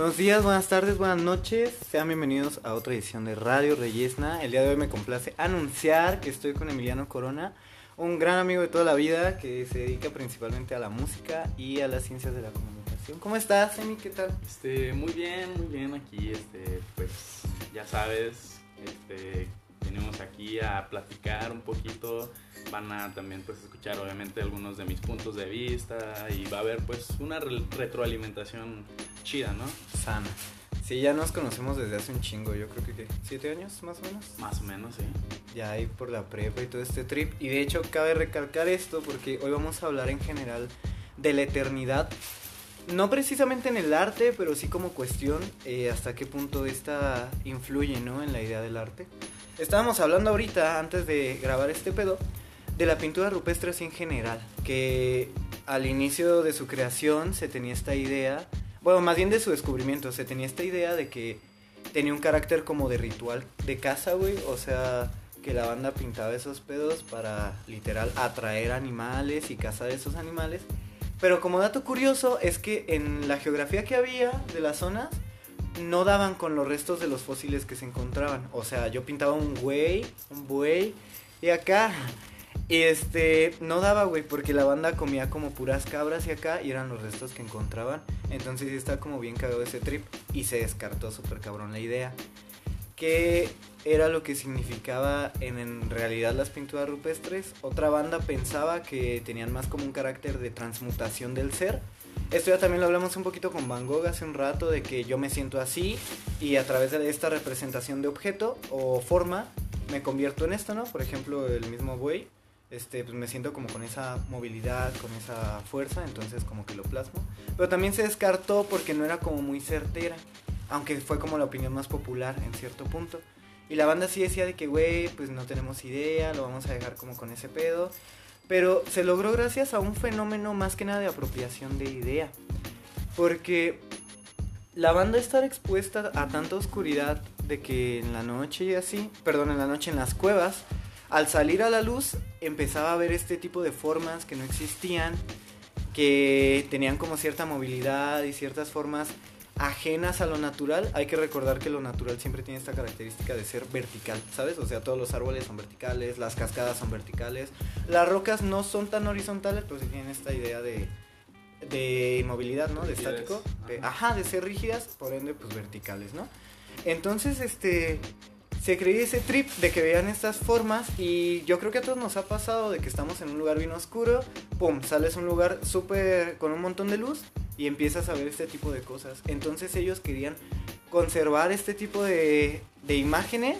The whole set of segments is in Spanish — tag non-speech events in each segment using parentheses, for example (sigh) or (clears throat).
Buenos días, buenas tardes, buenas noches. Sean bienvenidos a otra edición de Radio Reyesna. El día de hoy me complace anunciar que estoy con Emiliano Corona, un gran amigo de toda la vida que se dedica principalmente a la música y a las ciencias de la comunicación. ¿Cómo estás, Emi? ¿Qué tal? Este, muy bien, muy bien aquí, este, pues ya sabes, este, venimos aquí a platicar un poquito, van a también pues escuchar obviamente algunos de mis puntos de vista y va a haber pues una re- retroalimentación chida, ¿no? Sana. Sí, ya nos conocemos desde hace un chingo, yo creo que ¿qué? siete años más o menos. Más o menos, sí. Ya ahí por la prepa y todo este trip. Y de hecho cabe recalcar esto porque hoy vamos a hablar en general de la eternidad. No precisamente en el arte, pero sí como cuestión eh, hasta qué punto esta influye ¿no? en la idea del arte. Estábamos hablando ahorita, antes de grabar este pedo, de la pintura rupestre así en general. Que al inicio de su creación se tenía esta idea, bueno, más bien de su descubrimiento, se tenía esta idea de que tenía un carácter como de ritual de caza, güey. O sea, que la banda pintaba esos pedos para literal atraer animales y cazar esos animales. Pero como dato curioso es que en la geografía que había de las zonas no daban con los restos de los fósiles que se encontraban. O sea, yo pintaba un güey, un buey y acá y este no daba, güey, porque la banda comía como puras cabras y acá y eran los restos que encontraban. Entonces sí está como bien cagado ese trip y se descartó súper cabrón la idea. ¿Qué era lo que significaba en, en realidad las pinturas rupestres? Otra banda pensaba que tenían más como un carácter de transmutación del ser. Esto ya también lo hablamos un poquito con Van Gogh hace un rato, de que yo me siento así y a través de esta representación de objeto o forma me convierto en esto, ¿no? Por ejemplo, el mismo buey, este, pues me siento como con esa movilidad, con esa fuerza, entonces como que lo plasmo. Pero también se descartó porque no era como muy certera, aunque fue como la opinión más popular en cierto punto. Y la banda sí decía de que, güey, pues no tenemos idea, lo vamos a dejar como con ese pedo. Pero se logró gracias a un fenómeno más que nada de apropiación de idea. Porque la banda estar expuesta a tanta oscuridad de que en la noche y así, perdón, en la noche en las cuevas, al salir a la luz empezaba a ver este tipo de formas que no existían, que tenían como cierta movilidad y ciertas formas ajenas a lo natural. Hay que recordar que lo natural siempre tiene esta característica de ser vertical, ¿sabes? O sea, todos los árboles son verticales, las cascadas son verticales, las rocas no son tan horizontales, pero sí tienen esta idea de, de movilidad, ¿no? De estático. De, ajá, de ser rígidas, por ende, pues verticales, ¿no? Entonces, este, se creía ese trip de que veían estas formas y yo creo que a todos nos ha pasado de que estamos en un lugar bien oscuro, pum, sales a un lugar súper con un montón de luz y empiezas a ver este tipo de cosas. Entonces ellos querían conservar este tipo de, de imágenes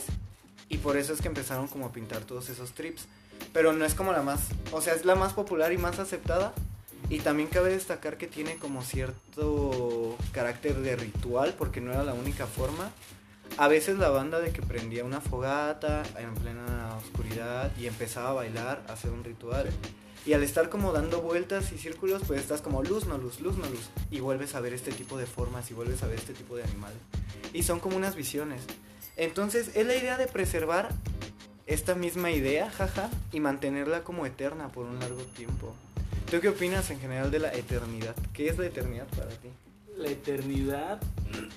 y por eso es que empezaron como a pintar todos esos trips. Pero no es como la más, o sea, es la más popular y más aceptada. Y también cabe destacar que tiene como cierto carácter de ritual porque no era la única forma. A veces la banda de que prendía una fogata en plena oscuridad y empezaba a bailar, a hacer un ritual. Y al estar como dando vueltas y círculos, pues estás como luz, no luz, luz, no luz. Y vuelves a ver este tipo de formas y vuelves a ver este tipo de animales. Y son como unas visiones. Entonces es la idea de preservar esta misma idea, jaja, y mantenerla como eterna por un largo tiempo. ¿Tú qué opinas en general de la eternidad? ¿Qué es la eternidad para ti? La eternidad,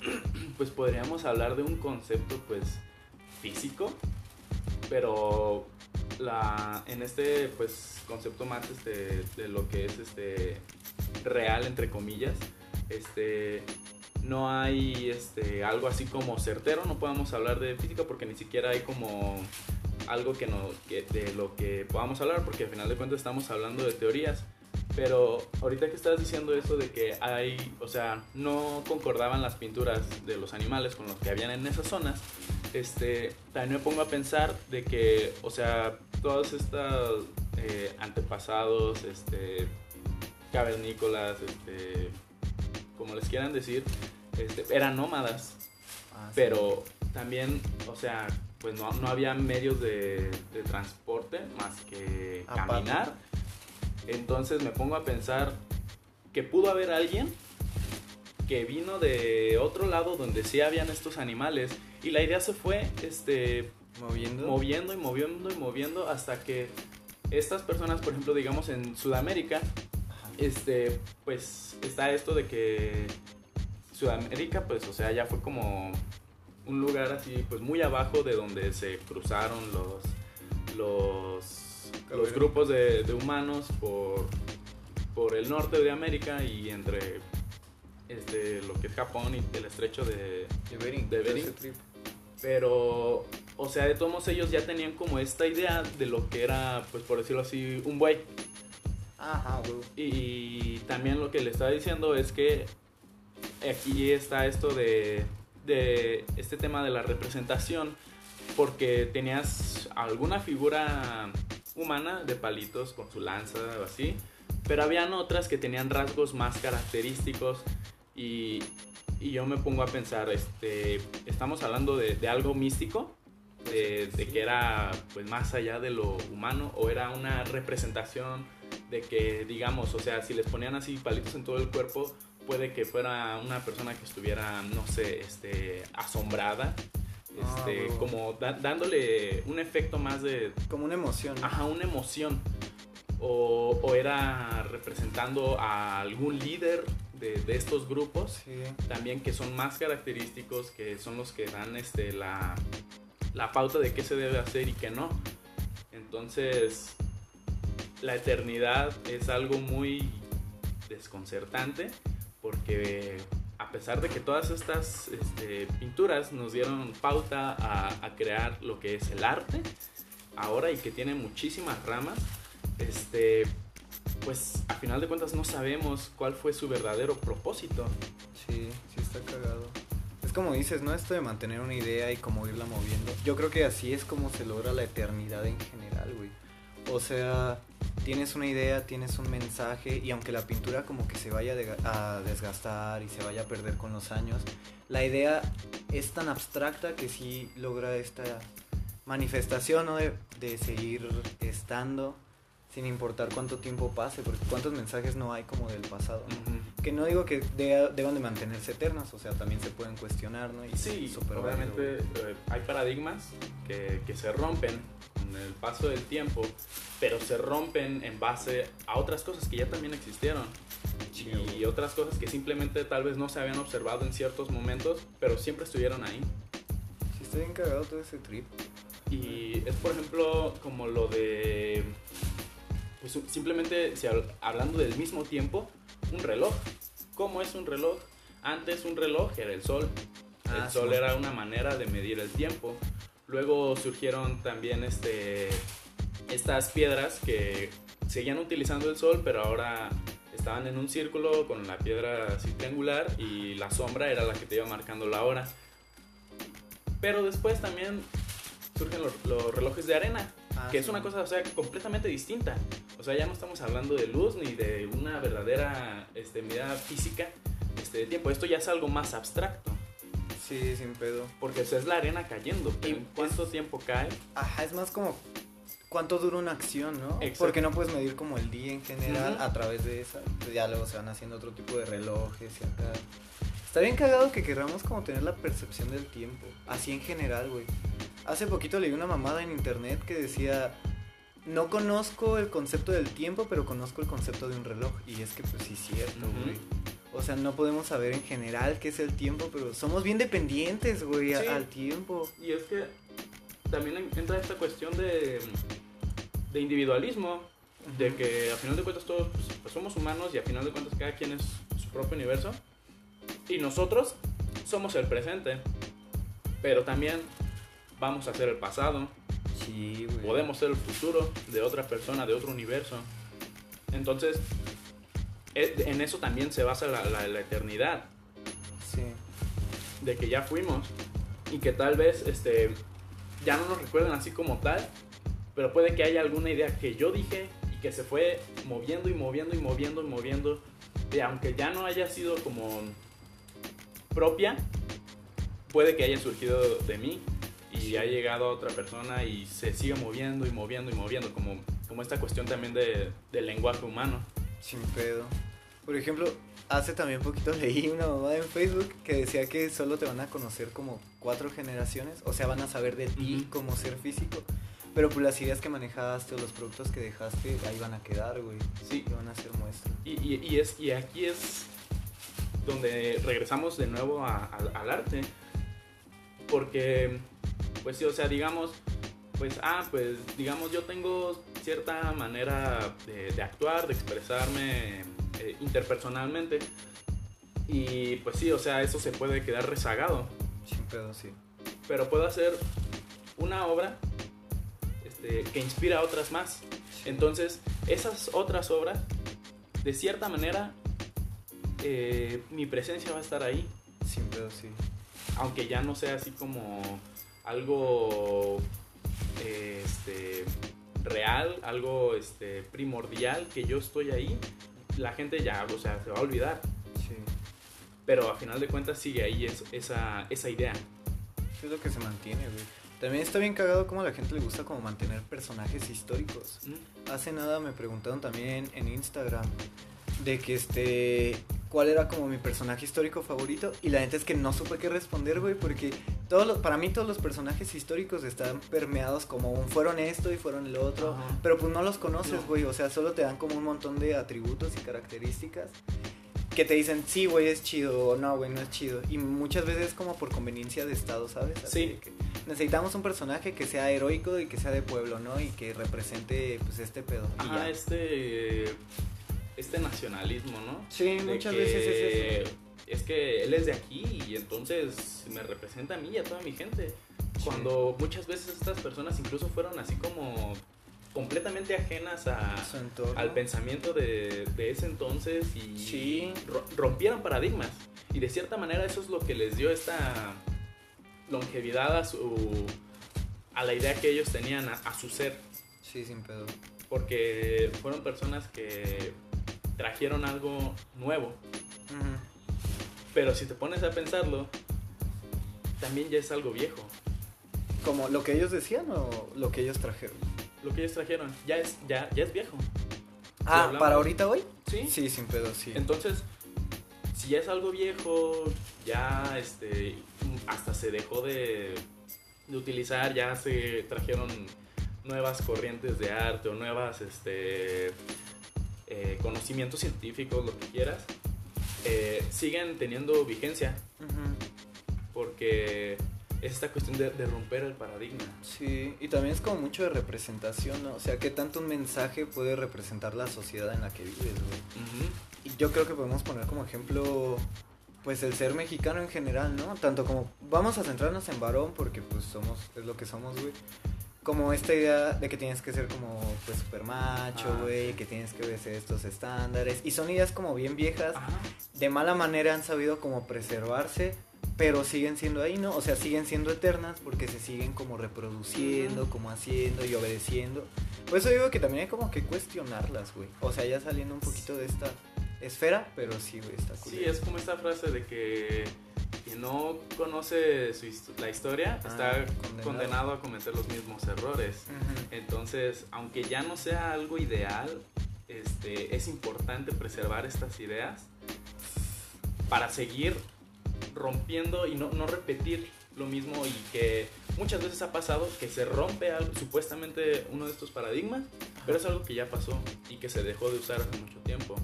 (clears throat) pues podríamos hablar de un concepto pues físico, pero la, en este pues concepto más este, de lo que es este real entre comillas, este no hay este algo así como certero, no podemos hablar de física porque ni siquiera hay como algo que no que de lo que podamos hablar porque al final de cuentas estamos hablando de teorías. Pero ahorita que estás diciendo eso de que hay, o sea, no concordaban las pinturas de los animales con los que habían en esas zonas, este, también me pongo a pensar de que, o sea, todos estos eh, antepasados, este, cavernícolas, este, como les quieran decir, este, eran nómadas, Ah, sí. pero también, o sea, pues no, no había medios de, de transporte más que caminar. Entonces me pongo a pensar que pudo haber alguien que vino de otro lado donde sí habían estos animales y la idea se fue este, moviendo. moviendo y moviendo y moviendo hasta que estas personas, por ejemplo, digamos en Sudamérica, este, pues está esto de que Sudamérica, pues, o sea, ya fue como un lugar así, pues muy abajo de donde se cruzaron los, los, los grupos de, de humanos por, por el norte de América y entre este, lo que es Japón y el estrecho de, De Bering. De. Pero, o sea, de todos ellos ya tenían como esta idea de lo que era, pues por decirlo así, un buey. Ajá, güey. Y también lo que le estaba diciendo es que aquí está esto de, de este tema de la representación, porque tenías alguna figura humana de palitos con su lanza o así, pero habían otras que tenían rasgos más característicos y, y yo me pongo a pensar, este, estamos hablando de, algo místico, de, de que era pues más allá de lo humano o era una representación de que digamos, o sea, si les ponían así palitos en todo el cuerpo, puede que fuera una persona que estuviera, no sé, este, asombrada, este, huevo. como da- dándole un efecto más de, Como una emoción. ajá, una emoción. O, o era representando a algún líder de, de estos grupos Sí. también que son más característicos, que son los que dan este, la, la pauta de qué se debe hacer y qué no. Entonces, la eternidad es algo muy desconcertante porque a pesar de que todas estas este, pinturas nos dieron pauta a, a crear lo que es el arte ahora y que tiene muchísimas ramas, este, pues a final de cuentas no sabemos cuál fue su verdadero propósito. Sí, sí está cagado. Es como dices, ¿no? Esto de mantener una idea y como irla moviendo. Yo creo que así es como se logra la eternidad en general, güey. O sea, tienes una idea, tienes un mensaje y aunque la pintura como que se vaya a desgastar y se vaya a perder con los años, la idea es tan abstracta que sí logra esta manifestación, ¿no? De, de seguir estando sin importar cuánto tiempo pase, porque cuántos mensajes no hay como del pasado. Que no digo que de- deban de mantenerse eternas, o sea, también se pueden cuestionar, ¿no? Y Sí, obviamente eh, hay paradigmas que, que se rompen con el paso del tiempo, pero se rompen en base a otras cosas que ya también existieron y otras cosas que simplemente tal vez no se habían observado en ciertos momentos, pero siempre estuvieron ahí. Sí, está bien cagado todo ese trip. Y es por ejemplo como lo de, pues simplemente si hab- hablando del mismo tiempo, un reloj. ¿Cómo es un reloj? Antes un reloj era el sol. Ah, el sol sí. era una manera de medir el tiempo. Luego surgieron también este, estas piedras que seguían utilizando el sol, pero ahora estaban en un círculo con la piedra así triangular y la sombra era la que te iba marcando la hora. Pero después también surgen los, los relojes de arena, Ah, que es una cosa o sea, completamente distinta. O sea, ya no estamos hablando de luz ni de una verdadera este, medida física este, de tiempo. Esto ya es algo más abstracto. Sí, sin pedo. Porque o sea, es la arena cayendo. pero Y ¿En cuánto tiempo cae? Ajá, es más como cuánto dura una acción, ¿no? Exacto. Porque no puedes medir como el día en general a través de esa. Ya luego se van haciendo otro tipo de relojes y acá. Está bien cagado que querramos como tener la percepción del tiempo. Así en general, güey. Hace poquito leí una mamada en internet que decía, no conozco el concepto del tiempo, pero conozco el concepto de un reloj. Y es que pues sí es cierto, güey. O sea, no podemos saber en general qué es el tiempo, pero somos bien dependientes, güey, Sí. al tiempo. Y es que también en- entra esta cuestión de, de individualismo, de que a final de cuentas todos pues, pues, somos humanos y a final de cuentas cada quien es su propio universo. Y nosotros somos el presente, pero también vamos a ser el pasado, Sí, güey. podemos ser el futuro de otra persona, de otro universo. Entonces, e- en eso también se basa la- la- la eternidad. Sí. de que ya fuimos y que tal vez este ya no nos recuerden así como tal, pero puede que haya alguna idea que yo dije y que se fue moviendo y moviendo y moviendo y moviendo, y aunque ya no haya sido como propia, puede que haya surgido de mí y ha llegado a otra persona y se sigue moviendo y moviendo y moviendo, como, como esta cuestión también de, del lenguaje humano. Sin pedo. Por ejemplo, hace también poquito (laughs) leí una mamada en Facebook que decía que solo te van a conocer como cuatro generaciones. O sea, van a saber de ti Ujú. como ser físico. Pero pues las ideas que manejaste o los productos que dejaste ahí van a quedar, güey. Sí. Y van a ser muestra. Y, y- y es, y aquí es donde regresamos de nuevo a- a- al arte. Porque, pues sí, o sea, digamos, pues, ah, pues, digamos, yo tengo cierta manera de, de actuar, de expresarme eh, interpersonalmente. Y pues sí, o sea, eso se puede quedar rezagado. Sin pedo, sí. Pero puedo hacer una obra este, que inspira a otras más. Entonces, esas otras obras, de cierta manera, eh, mi presencia va a estar ahí. Sin pedo, sí. Aunque ya no sea así como algo eh, este, real, algo este, primordial, que yo estoy ahí, la gente ya, o sea, se va a olvidar. Sí. Pero a final de cuentas sigue ahí es- esa, esa idea. Es lo que se mantiene, güey. También está bien cagado como a la gente le gusta como mantener personajes históricos. ¿Mm? Hace nada me preguntaron también en Instagram de que este cuál era como mi personaje histórico favorito y la neta es que no supe qué responder, güey, porque todos los, para mí todos los personajes históricos están permeados como un fueron esto y fueron el otro, Ajá. pero pues no los conoces, No. güey, o sea, solo te dan como un montón de atributos y características que te dicen, sí, güey, es chido, o no, güey, no es chido. Y muchas veces es como por conveniencia de estado, ¿sabes? Así Sí. que necesitamos un personaje que sea heroico y que sea de pueblo, ¿no? Y que represente, pues, este pedo. Ajá, este, este nacionalismo, ¿no? Sí, De muchas que veces es eso. Es que él es de aquí y entonces me representa a mí y a toda mi gente. Cuando muchas veces estas personas incluso fueron así como completamente ajenas a, al pensamiento de, de ese entonces y Sí. ro- rompieron paradigmas. Y de cierta manera eso es lo que les dio esta longevidad a, su, a la idea que ellos tenían a- a su ser Sí, sin pedo. porque fueron personas que trajeron algo nuevo. Pero si te pones a pensarlo, también ya es algo viejo. ¿Como lo que ellos decían o lo que ellos trajeron? Lo que ellos trajeron ya es, ya, ya es viejo. Ah, ¿para ahorita hoy? ¿Sí? Sí, sin pedo, sí. Entonces, si ya es algo viejo, ya este, hasta se dejó de, de utilizar, ya se trajeron nuevas corrientes de arte o nuevas este, eh, conocimientos científicos, lo que quieras, eh, siguen teniendo vigencia porque es esta cuestión de, de romper el paradigma. Sí, y también es como mucho de representación, ¿no? O sea, ¿qué tanto un mensaje puede representar la sociedad en la que vives, güey? Y yo creo que podemos poner como ejemplo, pues, el ser mexicano en general, ¿no? Tanto como, vamos a centrarnos en varón, porque, pues, somos, es lo que somos, güey. Como esta idea de que tienes que ser como, pues, super macho, Ah, güey, sí. que tienes que obedecer estos estándares. Y son ideas como bien viejas, Ajá. de mala manera han sabido como preservarse, pero siguen siendo ahí, ¿no? O sea, siguen siendo eternas porque se siguen como reproduciendo, como haciendo y obedeciendo. Por eso digo que también hay como que cuestionarlas, güey. O sea, ya saliendo un poquito de esta esfera, pero sí, güey, está cool. Sí, es como esta frase de que no conoce su la historia Ah, está condenado. condenado. a cometer los mismos errores. Entonces, aunque ya no sea algo ideal, este, es importante preservar estas ideas para seguir rompiendo y no, no repetir lo mismo y que muchas veces ha pasado que se rompe algo, supuestamente uno de estos paradigmas, pero es algo que ya pasó y que se dejó de usar hace mucho tiempo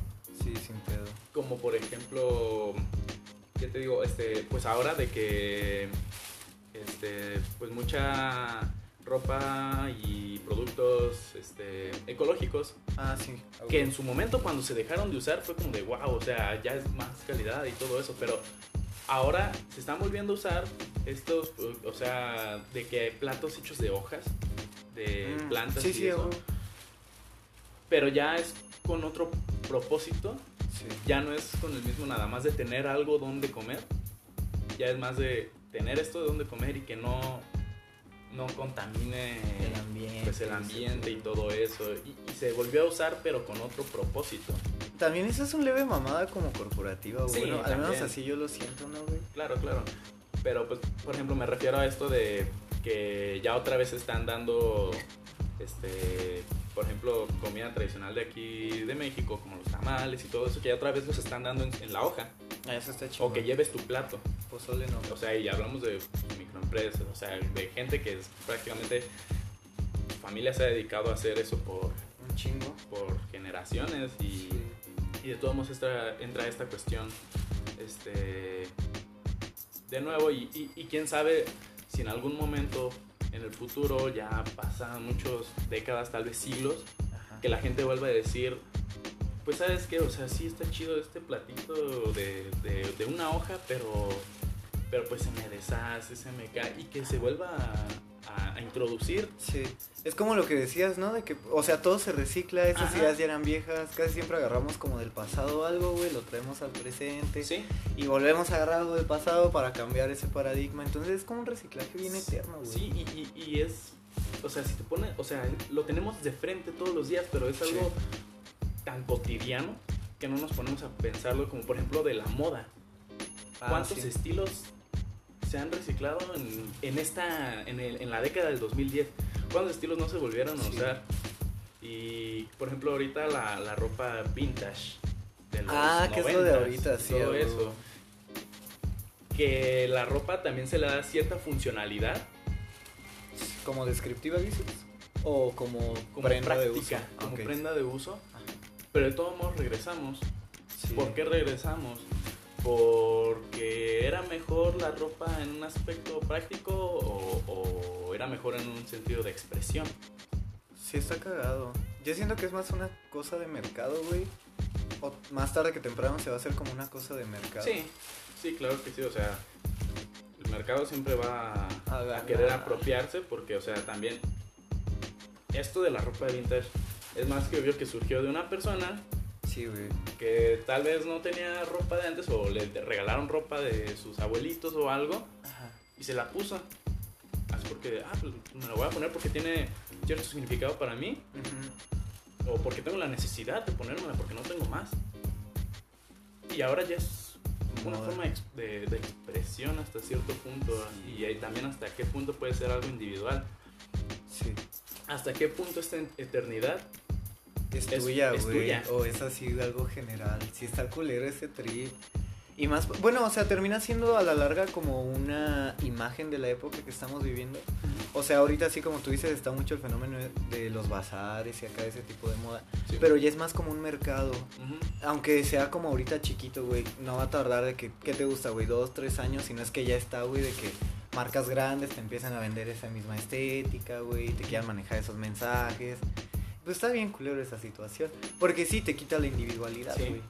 Sí, sin pedo. como por ejemplo, ¿qué te digo? Este, pues ahora de que, este, pues mucha ropa y productos, este, ecológicos Ah, sí. que en su momento cuando se dejaron de usar fue como de wow, o sea, ya es más calidad y todo eso, pero ahora se están volviendo a usar estos, o sea, de que platos hechos de hojas, de Mm, plantas Sí, y sí, eso, pero ya es con otro propósito Sí. ya no es con el mismo nada más de tener algo donde comer, ya es más de tener esto de donde comer y que no, no contamine El ambiente. pues, el ambiente y todo eso. Y, y se volvió a usar pero con otro propósito. También eso es un leve mamada como corporativa, güey. Sí, Bueno, al menos así yo lo siento, ¿no, güey? Claro, claro. Pero pues, por ejemplo, me refiero a esto de que ya otra vez están dando, este, por ejemplo, comida tradicional de aquí de México, como los tamales y todo eso, que ya otra vez los están dando en, en la hoja. Ah, eso está chido. O que lleves tu plato. Pozole no. O sea, y hablamos de microempresas, o sea, de gente que es prácticamente su familia se ha dedicado a hacer eso por, Un chingo. por generaciones y, y de todos modos esta- entra esta cuestión este, de nuevo y, y- y quién sabe si en algún momento en el futuro, ya pasan muchas décadas, tal vez siglos, Ajá. que la gente vuelva a decir, pues sabes qué, o sea, sí está chido este platito de, de- de una hoja, pero, pero pues se me deshace, se me cae y que se vuelva a, a introducir. Sí, es como lo que decías, ¿no? De que, o sea, todo se recicla, esas Ajá. ideas ya eran viejas, casi siempre agarramos como del pasado algo, güey, lo traemos al presente Sí, y volvemos a agarrar algo del pasado para cambiar ese paradigma, entonces es como un reciclaje bien eterno, güey. sí, y, y- y es, o sea, si te pone, o sea, lo tenemos de frente todos los días, pero es algo tan cotidiano que no nos ponemos a pensarlo, como por ejemplo de la moda. Ah, ¿Cuántos sí. estilos se han reciclado en, en esta en, el- en la década del 2010? ¿Cuántos estilos no se volvieron a Sí. usar? Y por ejemplo ahorita la, la ropa vintage de los Ah, que es lo de 90s, ahorita, sí, todo eso. Que la ropa también se le da cierta funcionalidad ¿Como descriptiva dices? ¿O como, como prenda de uso? práctica, como Ok. prenda de uso, pero de todos modos regresamos. Sí. ¿Por qué regresamos? Porque era mejor la ropa en un aspecto práctico o, o era mejor en un sentido de expresión. Sí, está cagado. Yo siento que es más una cosa de mercado, güey. O más tarde que temprano se va a hacer como una cosa de mercado. Sí, sí, claro que sí. O sea, el mercado siempre va A a, querer apropiarse porque, o sea, también esto de la ropa de vintage es más que obvio que surgió de una persona Sí, güey. que tal vez no tenía ropa de antes o le regalaron ropa de sus abuelitos o algo Ajá. y se la puso. Así porque, ah, pues me la voy a poner porque tiene cierto significado para mí o porque tengo la necesidad de ponérmela porque no tengo más. Y ahora ya es una forma de, de expresión hasta cierto punto y ahí también hasta qué punto puede ser algo individual. Sí. Hasta qué punto esta eternidad Es Es- tuya, güey. O es así algo general. Si está culero ese trip. Y más, bueno, o sea, termina siendo a la larga como una imagen de la época que estamos viviendo. O sea, ahorita así como tú dices, está mucho el fenómeno de los bazares y acá ese tipo de moda. Sí. Pero ya es más como un mercado. Aunque sea como ahorita chiquito, güey, no va a tardar de que, ¿qué te gusta, güey? Dos, tres años, si no es que ya está, güey, de que marcas grandes te empiezan a vender esa misma estética, güey, te quieran manejar esos mensajes. Pues está bien culero esa situación, porque sí te quita la individualidad, Sí. güey.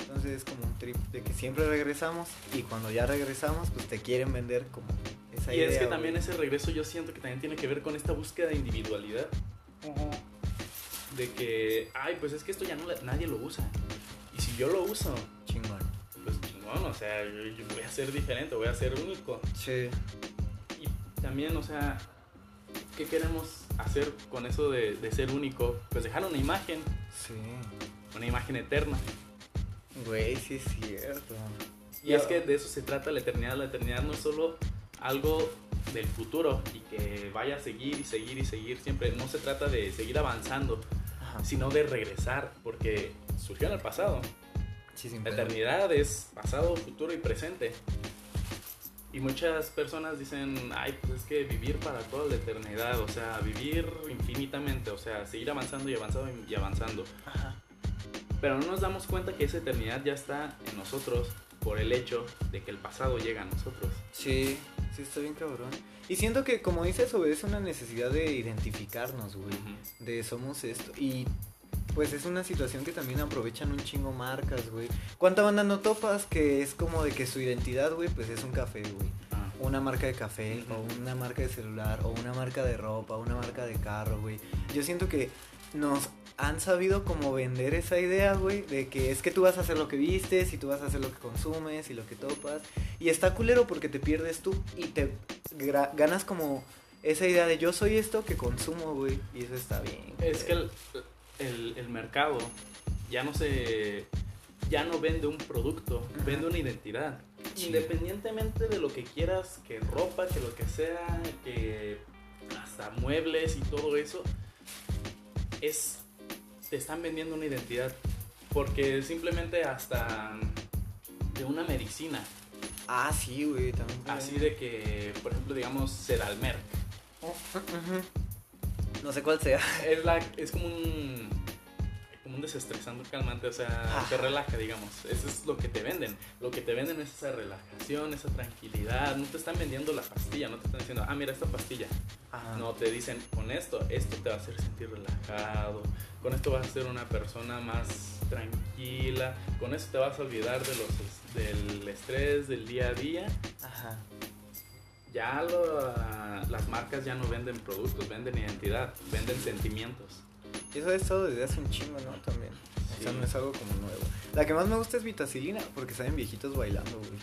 Entonces es como un trip de que siempre regresamos y cuando ya regresamos, pues te quieren vender como esa Y idea. es que también ese regreso yo siento que también tiene que ver con esta búsqueda de individualidad. De que, ay, pues es que esto ya no nadie lo usa. Y si yo lo uso, Chingón. pues chingón, o sea, yo, yo voy a ser diferente, voy a ser único. Sí. Y también, o sea, ¿qué queremos hacer con eso de, de ser único? Pues dejar una imagen, Sí. una imagen eterna. Güey, sí es cierto. Y es que de eso se trata la eternidad. La eternidad no es solo algo del futuro y que vaya a seguir y seguir y seguir siempre. No se trata de seguir avanzando, Ajá. sino de regresar, porque surgió en el pasado. Sí, La eternidad es pasado, futuro y presente. Y muchas personas dicen, ay, pues es que vivir para toda la eternidad, o sea, vivir infinitamente, o sea, seguir avanzando y avanzando y avanzando. Ajá. Pero no nos damos cuenta que esa eternidad ya está en nosotros por el hecho de que el pasado llega a nosotros. Sí, sí está bien cabrón. Y siento que como dices, obedece una necesidad de identificarnos, güey. De somos esto. Y pues es una situación que también aprovechan un chingo marcas, güey. ¿Cuánta banda no topas que es como de que su identidad, güey, pues es un café, güey? Ah, Una marca de café, o una marca de celular, o una marca de ropa, una marca de carro, güey. Yo siento que nos han sabido como vender esa idea, güey, de que es que tú vas a hacer lo que vistes y tú vas a hacer lo que consumes y lo que topas. Y está culero porque te pierdes tú y te ganas como esa idea de yo soy esto que consumo, güey. Y eso está bien. Es que culero. El, el- mercado ya no se. ya no vende un producto, vende una identidad. Sí. Independientemente de lo que quieras, que ropa, que lo que sea, que hasta muebles y todo eso, es. te están vendiendo una identidad. Porque simplemente hasta de una medicina. Ah, sí, güey, también. Así de que, por ejemplo, digamos, Sedalmerc. Ujú. No sé cuál sea. Es, la, es como un. como un desestresante calmante, o sea, Ajá. te relaja, digamos. Eso es lo que te venden. Lo que te venden es esa relajación, esa tranquilidad. No te están vendiendo la pastilla, no te están diciendo, ah, mira esta pastilla. Ajá. No, te dicen, con esto, esto te va a hacer sentir relajado, con esto vas a ser una persona más tranquila, con esto te vas a olvidar de los, del estrés del día a día. Ajá. Ya lo- las marcas ya no venden productos, venden identidad, venden sentimientos. Y Eso ha estado desde hace un chingo, ¿no? También. O sea, Sí. no es algo como nuevo. La que más me gusta es Vitacilina, porque salen viejitos bailando, güey.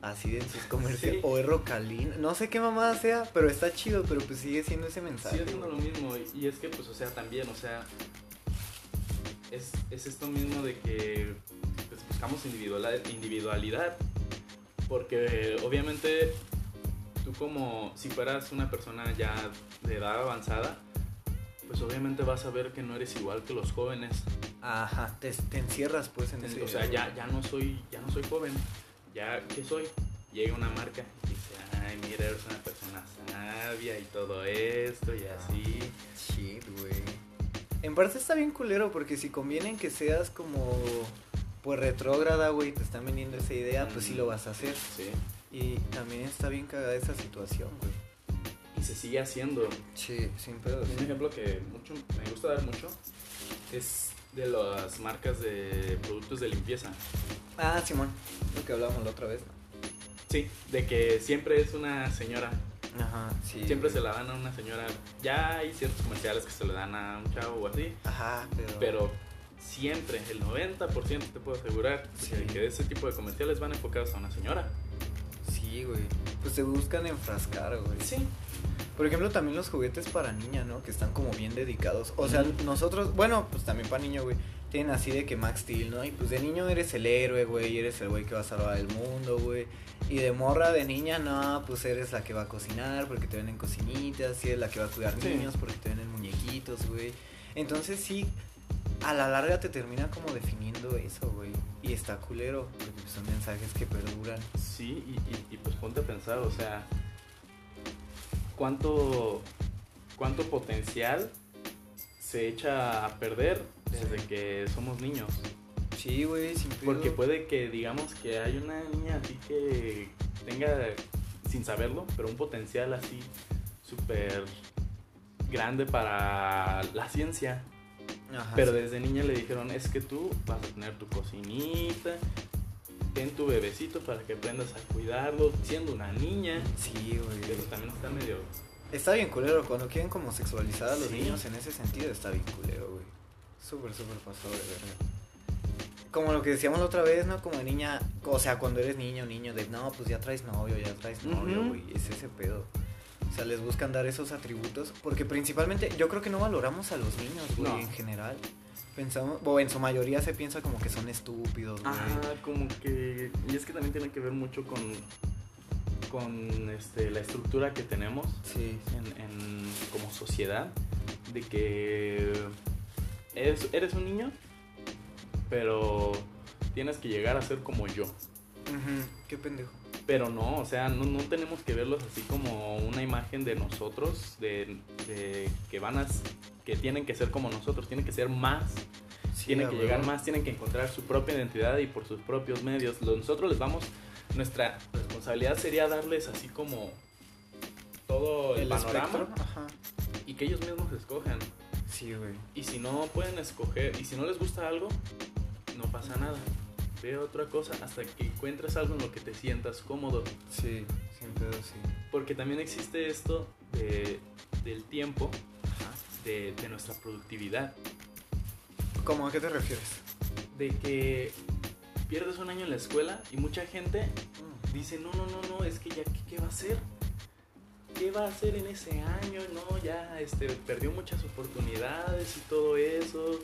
Así de en sus comerciales. (laughs) Sí. O es Rocalina. No sé qué mamada sea, pero está chido, pero pues sigue siendo ese mensaje. Sigue siendo lo mismo y- es que pues o sea también, o sea, es, es esto mismo de que pues, buscamos individualidad, porque obviamente tú como si fueras una persona ya de edad avanzada, pues obviamente vas a ver que no eres igual que los jóvenes. Ajá, te, te encierras pues en ese. O sea, ya, ya no soy, ya no soy joven. Ya, ¿qué soy? Llega una marca y dice, ay, mira, eres una persona sabia y todo esto y así. Shit, güey. En parte está bien culero porque si conviene que seas como pues retrógrada, güey, te están vendiendo esa idea, pues sí lo vas a hacer. Sí. Y también está bien cagada esa situación, güey. Y se sigue haciendo. Sí, sin pedo. Un ejemplo que mucho, me gusta dar mucho es de las marcas de productos de limpieza. Ah, Simón, lo que hablábamos la otra vez. Sí, de que siempre es una señora. Ajá, sí. Siempre güey. se la dan a una señora. Ya hay ciertos comerciales que se le dan a un chavo o así. Ajá, pero. Pero siempre, el 90% te puedo asegurar Sí. que, que ese tipo de comerciales van enfocados a una señora. Sí, güey. Pues te buscan enfrascar, güey. Sí. Por ejemplo, también los juguetes para niña, ¿no? Que están como bien dedicados. O sea, nosotros, bueno, pues también para niño, güey. Tienen así de que Max Steel, ¿no? Y pues de niño eres el héroe, güey. Eres el güey que va a salvar el mundo, güey. Y de morra, de niña, no, pues eres la que va a cocinar porque te venden cocinitas. Y eres la que va a cuidar Sí. niños porque te venden muñequitos, güey. Entonces sí, a la larga te termina como definiendo eso, güey. Y está culero, porque pues, son mensajes que perduran. Sí, y, y- y, pues ponte a pensar, o sea, ¿cuánto, cuánto potencial se echa a perder desde Sí. que somos niños? Sí, güey, sin pedo. Porque puede que digamos que hay una niña así que tenga, sin saberlo, pero un potencial así súper grande para la ciencia. Ajá, Pero sí. desde niña le dijeron, es que tú vas a tener tu cocinita, ten tu bebecito para que aprendas a cuidarlo, siendo una niña. Sí, güey. Eso también está medio... Está bien culero, cuando quieren como sexualizar a los Sí. niños en ese sentido está bien culero, güey. Súper, súper pasado de verga. Como lo que decíamos la otra vez, ¿no? Como de niña, o sea, cuando eres niño niño, de no, pues ya traes novio, ya traes novio, güey. Es ese pedo. O sea, les buscan dar esos atributos, porque principalmente yo creo que no valoramos a los niños, güey, No. en general. Pensamos, o en su mayoría se piensa como que son estúpidos, güey. Ajá, como que... Y es que también tiene que ver mucho con, con este, la estructura que tenemos Sí, en, en- como sociedad, de que eres, eres un niño, pero tienes que llegar a ser como yo. Ujú, Qué pendejo. Pero no, o sea, no, no tenemos que verlos así como una imagen de nosotros, de, de que van a, que tienen que ser como nosotros, tienen que ser más, Sí, tienen que llegar más, tienen que encontrar su propia identidad y por sus propios medios. Nosotros les vamos, nuestra responsabilidad sería darles así como todo el, El panorama ajá. y que ellos mismos escojan. Sí, güey. Y si no pueden escoger, y si no les gusta algo, no pasa nada. Ve otra cosa hasta que encuentres algo en lo que te sientas cómodo. Sí, sin pedo, sí. Porque también existe esto de- del tiempo, de, de nuestra productividad. ¿Cómo a qué te refieres? De que pierdes un año en la escuela y mucha gente dice, no, no, no, no, es que ya, ¿qué, qué va a hacer? ¿Qué va a hacer en ese año? No, ya este, perdió muchas oportunidades y todo eso.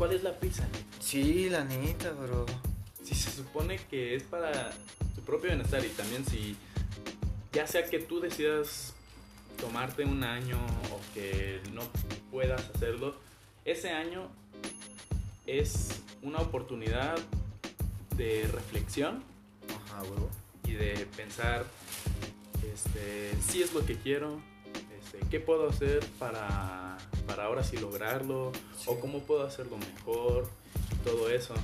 ¿Cuál es la prisa? Sí, la neta, bro. Si se supone que es para tu propio bienestar y también si ya sea que tú decidas tomarte un año o que no puedas hacerlo, ese año es una oportunidad de reflexión Ajá, y de pensar este, si es lo que quiero, este, ¿qué puedo hacer para, para ahora sí lograrlo? ¿O cómo puedo hacerlo mejor? Todo eso.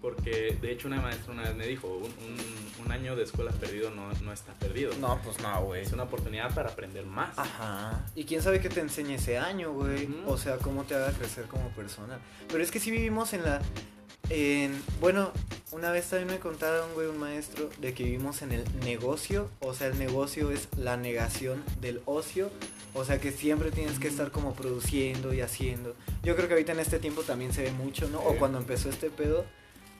Porque de hecho una maestra una vez me dijo, un, un, un año de escuela perdido no, no está perdido. No, pues no, güey. Es una oportunidad para aprender más. Ajá. Y quién sabe qué te enseñe ese año, güey. O sea, cómo te haga crecer como persona. Pero es que sí vivimos en la. En, bueno, una vez también me contaron, güey, un maestro, de que vivimos en el negocio. O sea, el negocio es la negación del ocio. O sea, que siempre tienes que estar como produciendo y haciendo. Yo creo que ahorita en este tiempo también se ve mucho, ¿no? O cuando empezó este pedo,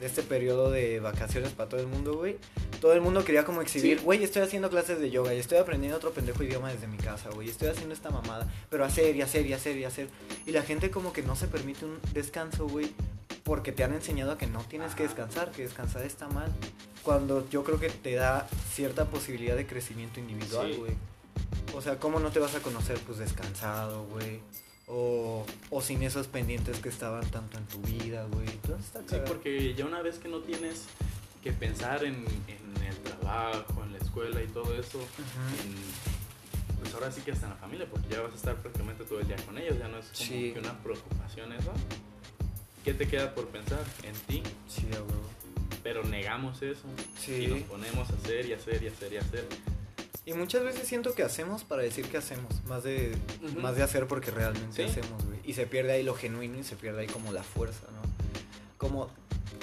de este periodo de vacaciones para todo el mundo, güey. Todo el mundo quería como exhibir, Sí. güey, estoy haciendo clases de yoga y estoy aprendiendo otro pendejo idioma desde mi casa, güey. Estoy haciendo esta mamada, pero hacer y hacer y hacer y hacer. Y la gente como que no se permite un descanso, güey, porque te han enseñado a que no tienes que descansar, que descansar está mal. Cuando yo creo que te da cierta posibilidad de crecimiento individual, Sí. güey. O sea, ¿cómo no te vas a conocer pues descansado, güey? O, o sin esos pendientes que estaban tanto en tu vida, güey. Entonces está Sí, porque ya una vez que no tienes que pensar en, en el trabajo, en la escuela y todo eso, en- pues ahora sí que hasta en la familia, porque ya vas a estar prácticamente todo el día con ellos, ya no es como Sí. que una preocupación eso. ¿Qué te queda por pensar? En ti. Sí, huevo. Pero negamos eso Sí. y nos ponemos a hacer y hacer y hacer y hacer. Y muchas veces siento que hacemos para decir que hacemos, más de, Ujú. más de hacer porque realmente Sí. hacemos, güey. Y se pierde ahí lo genuino y se pierde ahí como la fuerza, ¿no? Como,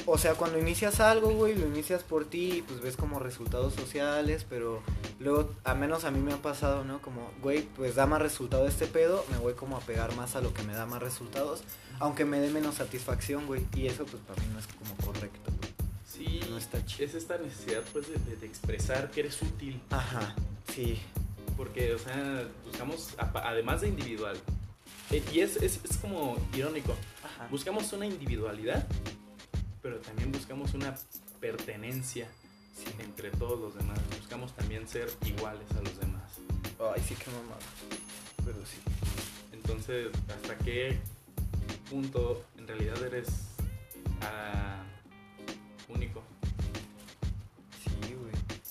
o sea, cuando inicias algo, güey, lo inicias por ti y pues ves como resultados sociales, pero luego, a menos a mí me ha pasado, ¿no? Como, güey, pues da más resultado este pedo, me voy como a pegar más a lo que me da más resultados, aunque me dé menos satisfacción, güey. Y eso pues para mí no es como correcto, güey. Sí, No está chido. es esta necesidad pues de, de- de expresar que eres útil. Ajá, sí. Porque, o sea, buscamos, además de individual, eh, y es, es, es como irónico, Ajá. buscamos una individualidad, pero también buscamos una pertenencia Sí. entre todos los demás. Buscamos también ser iguales a los demás. Ay, sí, qué mamada. Pero sí. Entonces, ¿hasta qué punto en realidad eres ah, único?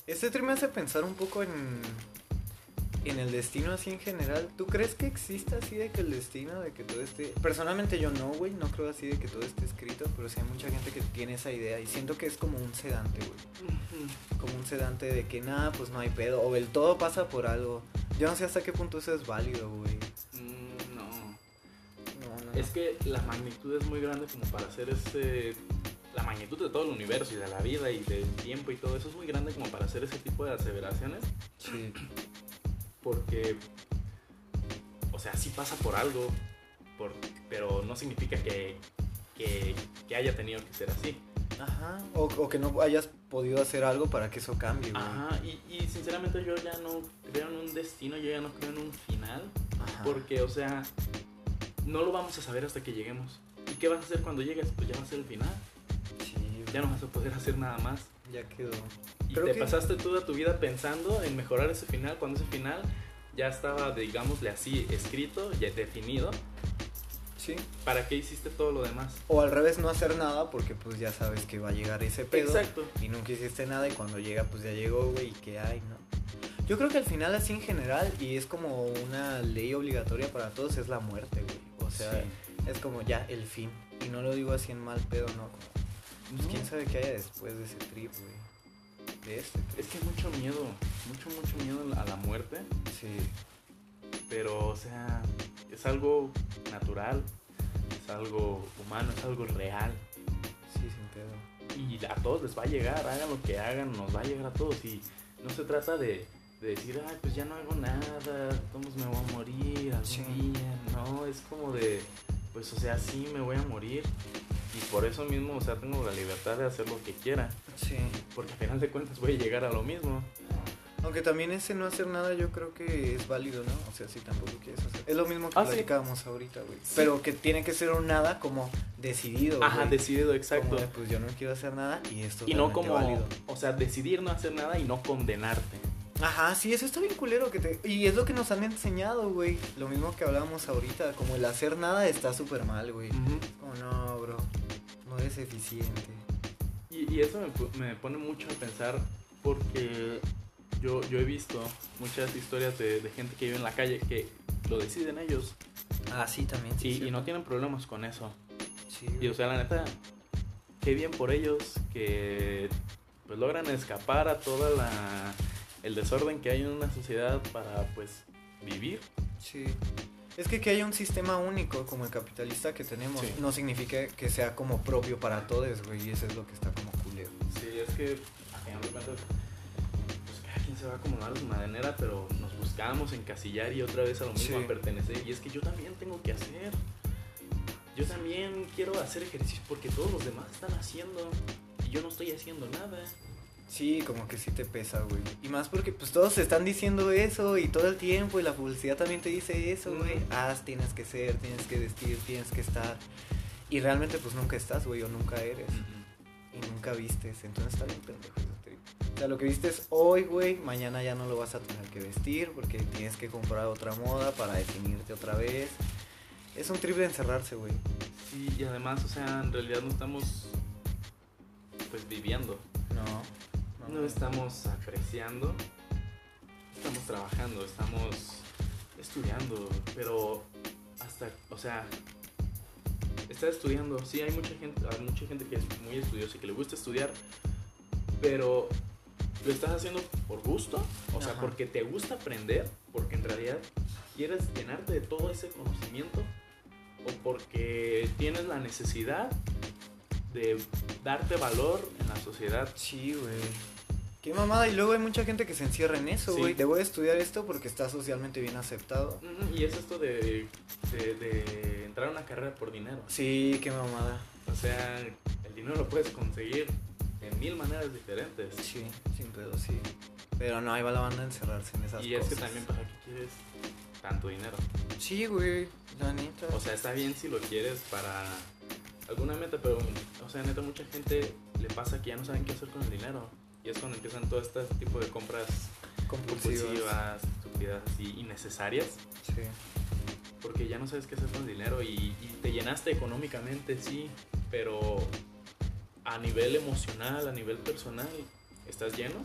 Este trip me hace pensar un poco en, en el destino así en general. ¿Tú crees que exista así de que el destino, de que todo esté... Personalmente yo no, güey, no creo así de que todo esté escrito, pero sí hay mucha gente que tiene esa idea y siento que es como un sedante, güey. Como un sedante de que nada, pues no hay pedo, o el todo pasa por algo. Yo no sé hasta qué punto eso es válido, güey. Mm, no. No, no, no. Es que la magnitud es muy grande como para hacer ese... La magnitud de todo el universo y de la vida y del tiempo y todo eso es muy grande como para hacer ese tipo de aseveraciones. Sí. Porque, o sea, sí pasa por algo, por, pero no significa que, que, que haya tenido que ser así. Ajá. O, o que no hayas podido hacer algo para que eso cambie, güey. Ajá, y, y sinceramente yo ya no creo en un destino, yo ya no creo en un final, Ajá. porque, o sea, no lo vamos a saber hasta que lleguemos. ¿Y qué vas a hacer cuando llegues? Pues ya va a ser el final. Ya no vas a poder hacer nada más. Ya quedó. Y Creo te que- pasaste toda tu vida pensando en mejorar ese final, cuando ese final ya estaba, digámosle así, escrito, ya definido. Sí. ¿Para qué hiciste todo lo demás? O al revés, no hacer nada porque pues ya sabes que va a llegar ese pedo. Exacto. Y nunca hiciste nada y cuando llega pues ya llegó, güey, y qué hay, ¿no? Yo creo que al final así en general, y es como una ley obligatoria para todos, es la muerte, güey. O sea, Sí. es como ya el fin. Y no lo digo así en mal pedo, no. Como, pues, quién sabe qué haya después de ese trip, güey. De este trip. Es que hay mucho miedo, mucho, mucho miedo a la muerte, Sí. pero, o sea, es algo natural, es algo humano, es algo real. Sí, sin pedo. Y a todos les va a llegar, hagan lo que hagan, nos va a llegar a todos. Y no se trata de, de decir, ay, pues ya no hago nada, todos me voy a morir algún Sí. día. No, es como de, pues, o sea, sí me voy a morir. Y por eso mismo, o sea, tengo la libertad de hacer lo que quiera. Sí. Porque al final de cuentas voy a llegar a lo mismo. Aunque también ese no hacer nada yo creo que es válido, ¿no? O sea, si tampoco quieres hacer. Es lo mismo que Ah, sí. platicábamos ahorita, güey. Sí. Pero que tiene que ser un nada como decidido. Ajá, decidido, Como exacto. de, pues yo no quiero hacer nada y esto Y no como, o sea, decidir no hacer nada y no condenarte. Ajá, sí, eso está bien culero que te... Y es lo que nos han enseñado, güey. Lo mismo que hablábamos ahorita, como el hacer nada está súper mal, güey. Como no, bro, no eres eficiente. Y, y eso me, me pone mucho a pensar porque yo, yo he visto muchas historias de, de gente que vive en la calle que lo deciden ellos Ah, sí, también. Sí, y, y no tienen problemas con eso. Sí, Y o sea, la neta, qué bien por ellos que pues logran escapar a toda la el desorden que hay en una sociedad para pues vivir. Sí. Es que que haya un sistema único como el capitalista que tenemos Sí. no significa que sea como propio para todos, güey, y eso es lo que está como culero. Sí, es que a final de cuentas pues cada quien se va a acomodar a su manera, pero nos buscamos encasillar y otra vez a lo mismo Sí. a pertenecer. Y es que yo también tengo que hacer. Yo también quiero hacer ejercicio porque todos los demás están haciendo y yo no estoy haciendo nada. Sí, como que sí te pesa, güey. Y más porque pues todos están diciendo eso y todo el tiempo y la publicidad también te dice eso, güey. Ujú. Haz, tienes que ser, tienes que vestir, tienes que estar. Y realmente pues nunca estás, güey, o nunca eres. Y nunca vistes, entonces está bien pendejo ese trip. O sea, lo que vistes hoy, güey, mañana ya no lo vas a tener que vestir porque tienes que comprar otra moda para definirte otra vez. Es un trip de encerrarse, güey. Sí, y además, o sea, en realidad no estamos pues viviendo. No. No estamos apreciando, estamos trabajando, estamos estudiando, pero hasta, o sea, está estudiando, sí, hay mucha gente, hay mucha gente que es muy estudiosa y que le gusta estudiar, pero lo estás haciendo por gusto, o sea, Ajá. porque te gusta aprender, porque en realidad quieres llenarte de todo ese conocimiento, o porque tienes la necesidad de darte valor en la sociedad. Sí, güey. Qué mamada. Y luego hay mucha gente que se encierra en eso, Sí. güey. Debo de estudiar esto porque está socialmente bien aceptado. Y es esto de, de, de entrar a una carrera por dinero. Sí, qué mamada. O sea, el dinero lo puedes conseguir en mil maneras diferentes. Sí, sin pedo, sí. Pero no, ahí va la banda a encerrarse en esas Y es cosas. que también, ¿para qué quieres tanto dinero? Sí, güey. La neta. O sea, está bien si lo quieres para alguna meta, pero, o sea, neta, mucha gente le pasa que ya no saben qué hacer con el dinero. Y es cuando empiezan todo este tipo de compras compulsivas. compulsivas, estúpidas y innecesarias. Sí. porque ya no sabes qué hacer con el dinero y, y te llenaste económicamente, sí, pero a nivel emocional, a nivel personal, ¿estás lleno?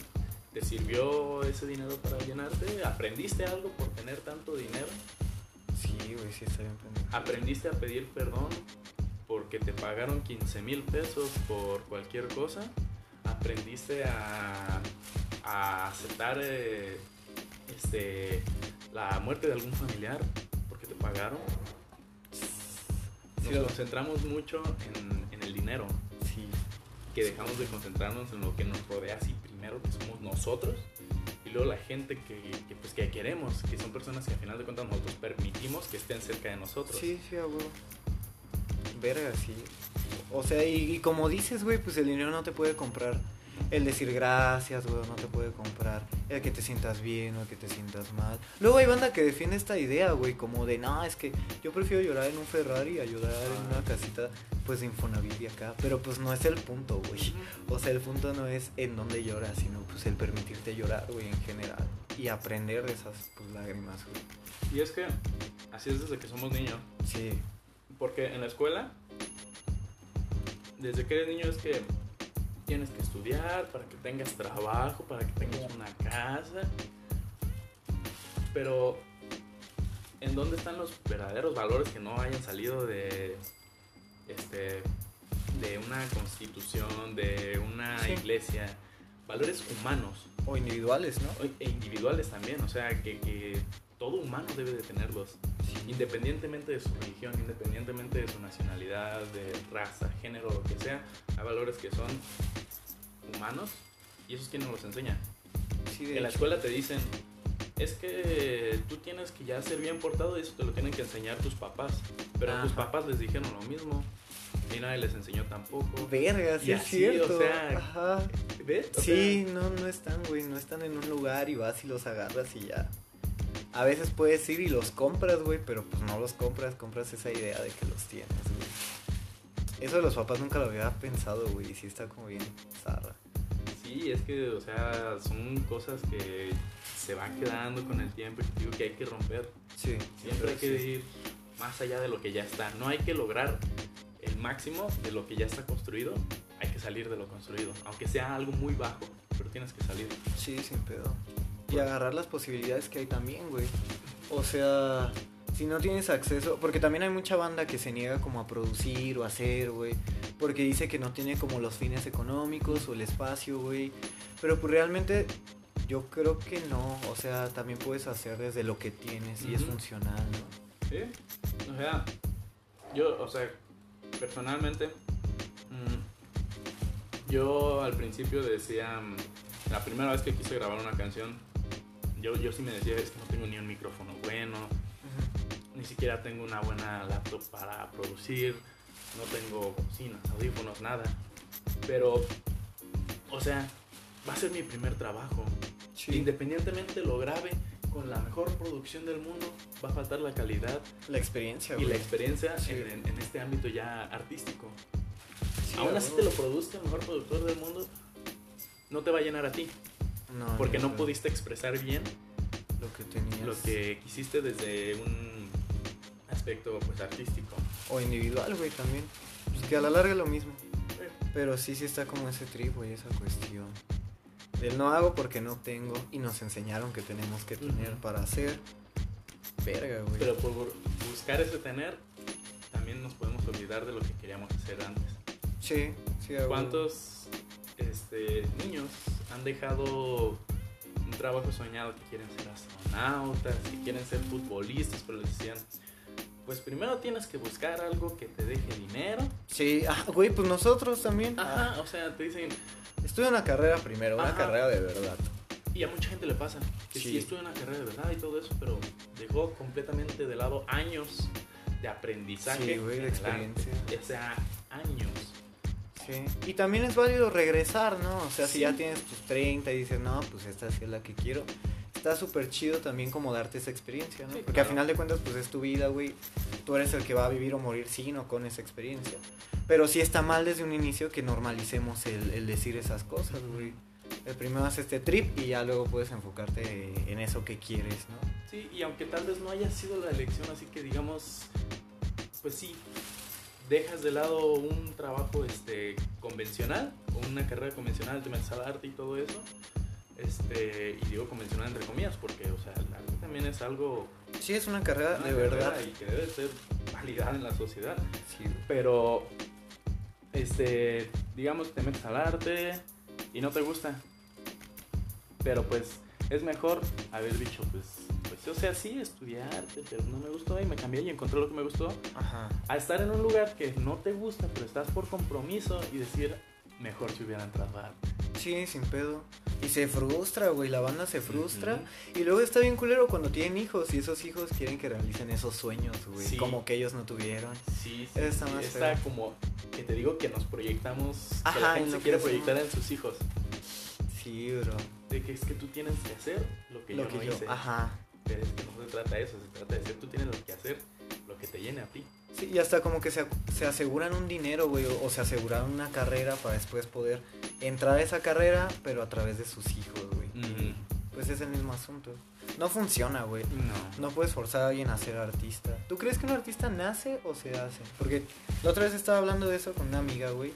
¿Te sirvió ese dinero para llenarte? ¿Aprendiste algo por tener tanto dinero? Sí, güey, sí, está bien. ¿Aprendiste a pedir perdón porque te pagaron 15 mil pesos por cualquier cosa? ¿Aprendiste a, a aceptar eh, este, la muerte de algún familiar porque te pagaron? Nos Sí, concentramos mucho en, en el dinero, Sí. que dejamos de concentrarnos en lo que nos rodea así primero, que somos nosotros, y luego la gente que, que, pues, que queremos, que son personas que al final de cuentas nosotros permitimos que estén cerca de nosotros. Sí, sí, a huevo. Verga, sí. O sea, y, y como dices, güey, pues el dinero no te puede comprar el decir gracias, güey, no te puede comprar el que te sientas bien o el que te sientas mal. Luego hay banda que defiende esta idea, güey, como de, no, es que yo prefiero llorar en un Ferrari a llorar en una casita, pues, de Infonavit y acá. Pero pues no es el punto, güey. O sea, el punto no es en dónde lloras, sino pues el permitirte llorar, güey, en general. Y aprender de esas, pues, lágrimas, güey. Y es que así es desde que somos niños. Sí, Porque en la escuela, desde que eres niño es que tienes que estudiar para que tengas trabajo, para que tengas una casa. Pero, ¿en dónde están los verdaderos valores que no hayan salido de, este, de una constitución, de una Sí. iglesia? Valores humanos o individuales, ¿no? e individuales también, o sea, que, que todo humano debe de tenerlos independientemente de su religión, independientemente de su nacionalidad, de raza, género, lo que sea, hay valores que son humanos y esos quien nos los enseña. Sí, En la escuela te dicen, es que tú tienes que ya ser bien portado y eso te lo tienen que enseñar tus papás, pero a tus Ajá. papás les dijeron lo mismo y nadie les enseñó tampoco. Verga, sí Y es así, o cierto. sea, Ajá. ¿Ves? O Sí, no, no están, güey. No están en un lugar y vas y los agarras y ya. A veces puedes ir y los compras, güey, pero pues no los compras, compras esa idea de que los tienes, güey. Eso de los papás nunca lo había pensado, güey, y sí está como bien zarra. Sí, es que, o sea, son cosas que se van quedando con el tiempo y digo que hay que romper. Sí, Siempre hay que ir más allá de lo que ya está. No hay que lograr el máximo de lo que ya está construido. Hay que salir de lo construido. Aunque sea algo muy bajo, pero tienes que salir. Sí, sin pedo. Y agarrar las posibilidades que hay también, güey. O sea, si no tienes acceso, porque también hay mucha banda que se niega como a producir o hacer, güey, porque dice que no tiene como los fines económicos o el espacio, güey. Pero pues realmente yo creo que no, o sea, también puedes hacer desde lo que tienes y es funcional, ¿no? Sí, o sea, yo, o sea, personalmente, mm, yo al principio decía, mm, la primera vez que quise grabar una canción, yo, yo sí me decía, no tengo ni un micrófono bueno, ni siquiera tengo una buena laptop para producir, no tengo bocinas, audífonos, nada. Pero, o sea, va a ser mi primer trabajo. Sí. Independientemente lo grabe con la mejor producción del mundo, va a faltar la calidad La experiencia, y güey. la experiencia Sí. en, este ámbito ya artístico. Sí, Aún así te lo produzca el mejor productor del mundo, no te va a llenar a ti, No, porque no güey. pudiste expresar bien lo que tenías. lo que quisiste desde un aspecto pues artístico. O individual, güey, también. Pues que a la larga es lo mismo. Pero sí, sí está como ese trip, güey, esa cuestión. Del no hago porque no tengo. Y nos enseñaron que tenemos que tener Ujú. para hacer. Verga, güey. Pero por buscar ese tener, también nos podemos olvidar de lo que queríamos hacer antes. Sí, sí, huevo. ¿Cuántos este, niños han dejado un trabajo soñado que quieren ser astronautas, que quieren ser futbolistas, pero les decían, pues primero tienes que buscar algo que te deje dinero. Sí, ah, güey, pues nosotros también. Ajá, o sea, te dicen, Ah, estudia una carrera primero, una carrera de verdad. y a mucha gente le pasa, que sí, Sí. estudia una carrera de verdad y todo eso, pero dejó completamente de lado años de aprendizaje. Sí, güey, de experiencia. O sea, años. Sí. Y también es válido regresar, ¿no? O sea, si Sí. ya tienes tus 30 y dices, no, pues esta sí es la que quiero. Está súper chido también como darte esa experiencia, ¿no? Sí, Porque claro. al final de cuentas, pues es tu vida, güey. Tú eres el que va a vivir o morir sin o con esa experiencia. Pero sí está mal desde un inicio que normalicemos el, el decir esas cosas, güey. El primero haces este trip y ya luego puedes enfocarte en eso que quieres, ¿no? Sí, y aunque tal vez no haya sido la elección, así que digamos, pues sí, dejas de lado un trabajo este, convencional, o una carrera convencional, te metes al arte y todo eso, este, y digo convencional entre comillas, porque, o sea, el arte también es algo Sí, es una carrera una de verdad. y que debe ser validada en la sociedad. Sí. Pero, este, digamos, te metes al arte y no te gusta. Pero pues es mejor haber dicho, pues, pues o sea, sí, estudié arte, pero no me gustó y me cambié y encontré lo que me gustó. Ajá. A estar en un lugar que no te gusta, pero estás por compromiso y decir, mejor si hubiera entrado a. Sí, sin pedo. Y se frustra, güey, la banda se frustra. Y luego está bien culero cuando tienen hijos y esos hijos quieren que realicen esos sueños, güey. Sí. Como que ellos no tuvieron. Sí, sí, está sí, más está como que te digo que nos proyectamos, que Ajá, la en gente se que quiere proyectar en sus hijos. Sí, bro. De que es que tú tienes que hacer lo que Lo yo que no yo. hice. Ajá. Pero es que no se trata de eso, se trata de ser tú tienes lo que hacer, lo que te llene a ti. Sí, y hasta como que se, se aseguran un dinero, güey, o, o se aseguran una carrera para después poder entrar a esa carrera, pero a través de sus hijos, güey. Pues es el mismo asunto. No funciona, güey. No. No puedes forzar a alguien a ser artista. ¿Tú crees que un artista nace o se hace? Porque la otra vez estaba hablando de eso con una amiga, güey.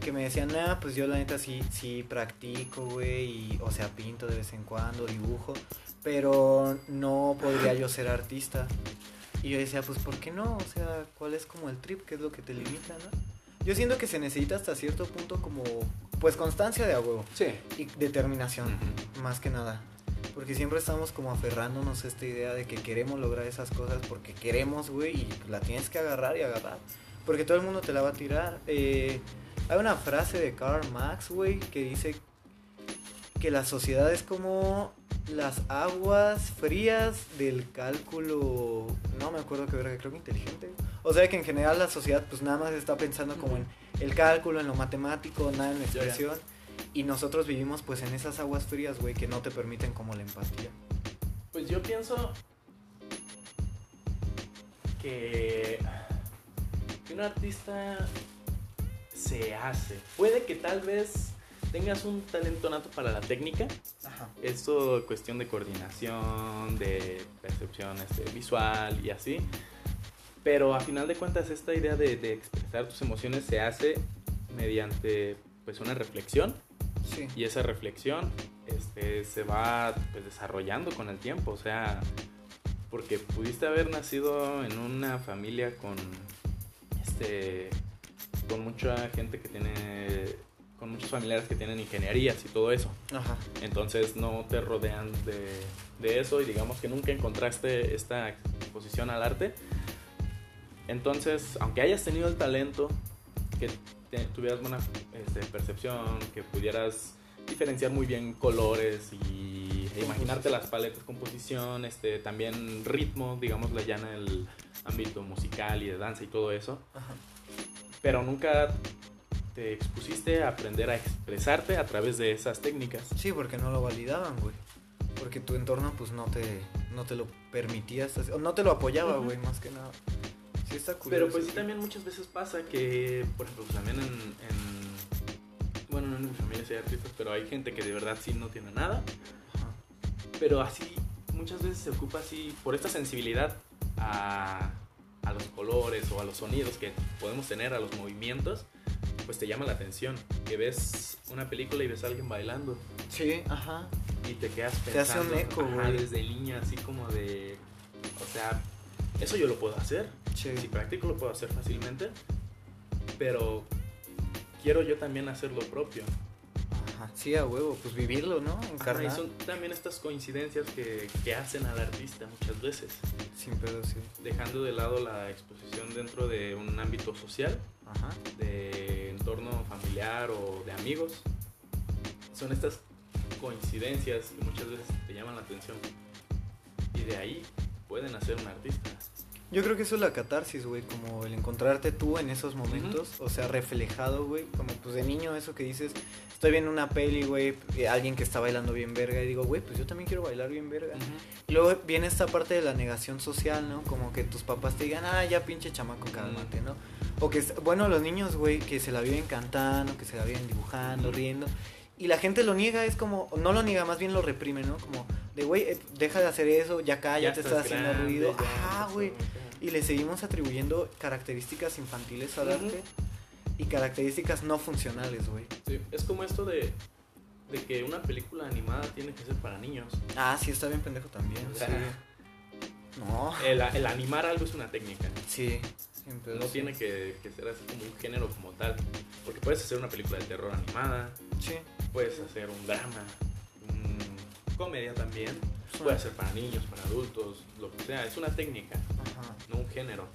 Que me decía, nah, pues yo la neta sí, sí practico, güey. Y, o sea, pinto de vez en cuando, dibujo. Pero no podría yo ser artista. Y yo decía, pues ¿por qué no? O sea, ¿cuál es como el trip? ¿Qué es lo que te limita, no? Yo siento que se necesita hasta cierto punto como, pues constancia de a huevo. Sí. Y determinación más que nada. Porque siempre estamos como aferrándonos a esta idea de que queremos lograr esas cosas porque queremos, güey, y la tienes que agarrar y agarrar. Porque todo el mundo te la va a tirar. Eh, hay una frase de Karl Marx, güey, que dice que la sociedad es como las aguas frías del cálculo, no me acuerdo qué verga, creo que inteligente. O sea que en general la sociedad pues nada más está pensando como en el cálculo, en lo matemático, nada en la expresión. Y nosotros vivimos pues en esas aguas frías, güey, que no te permiten como la empatía. Pues yo pienso que, que un artista se hace. Puede que tal vez tengas un talento nato para la técnica. Ajá. Esto cuestión de coordinación, de percepción este, visual y así. Pero a final de cuentas esta idea de, de expresar tus emociones se hace mediante pues una reflexión Sí. Y esa reflexión este, se va pues, desarrollando con el tiempo, o sea, porque pudiste haber nacido en una familia con, este, con mucha gente que tiene, con muchos familiares que tienen ingenierías y todo eso. Ajá. Entonces no te rodean de, de eso y digamos que nunca encontraste esta exposición al arte. Entonces, aunque hayas tenido el talento, que te- tuvieras buena este, percepción, que pudieras diferenciar muy bien colores y e imaginarte las paletas, composición, este, también ritmo, digamos, ya en el ámbito musical y de danza y todo eso, Ajá. Pero nunca te expusiste a aprender a expresarte a través de esas técnicas. Sí, porque no lo validaban, güey. Porque tu entorno, pues, no te, no te lo permitía, o no te lo apoyaba, güey, más que nada. Sí está curioso. Pero pues sí también muchas veces pasa que, por ejemplo, pues, también en, en- Bueno, no en mi familia sí hay artistas, pero hay gente que de verdad sí no tiene nada. Ajá. Pero así, muchas veces se ocupa así, por esta sensibilidad a, a los colores o a los sonidos que podemos tener, a los movimientos, pues te llama la atención. Que ves una película y ves a alguien bailando Sí, ajá. y te quedas Te hace pensando. un eco, ajá, güey. desde niña, así como de... O sea, eso yo lo puedo hacer. Sí. Si practico lo puedo hacer fácilmente, pero quiero yo también hacer lo propio. Ajá. Sí, a huevo, pues vivirlo, ¿no? Ajá, y son también estas coincidencias que, que hacen al artista muchas veces, Sin pedo, sí. dejando de lado la exposición dentro de un ámbito social, Ajá. de entorno familiar o de amigos. Son estas coincidencias que muchas veces te llaman la atención y de ahí pueden hacer un artista. Yo creo que eso es la catarsis, güey, como el encontrarte tú en esos momentos, o sea, reflejado, güey, como pues de niño eso que dices, estoy viendo una peli, güey, eh, alguien que está bailando bien verga y digo, güey, pues yo también quiero bailar bien verga. Y luego viene esta parte de la negación social, ¿no? Como que tus papás te digan, ah, ya pinche chamaco, cálmate, ¿no? O que, bueno, los niños, güey, que se la viven cantando, que se la viven dibujando, riendo. Y la gente lo niega, es como, no lo niega, más bien lo reprime, ¿no? Como, de, güey, eh, deja de hacer eso, ya cállate, estás haciendo ruido. ya Ah, güey. Y le seguimos atribuyendo características infantiles al arte y características no funcionales, güey. Sí, es como esto de, de que una película animada tiene que ser para niños. Ah, sí, está bien pendejo también. O sea, sí. No. El, el animar algo es una técnica. Sí. No sí. tiene que, que ser así como un género como tal. Porque puedes hacer una película de terror animada, Sí. puedes hacer un drama, un comedia también. Sí. Puede ser para niños, para adultos, lo que sea. Es una técnica, Ajá. no un género.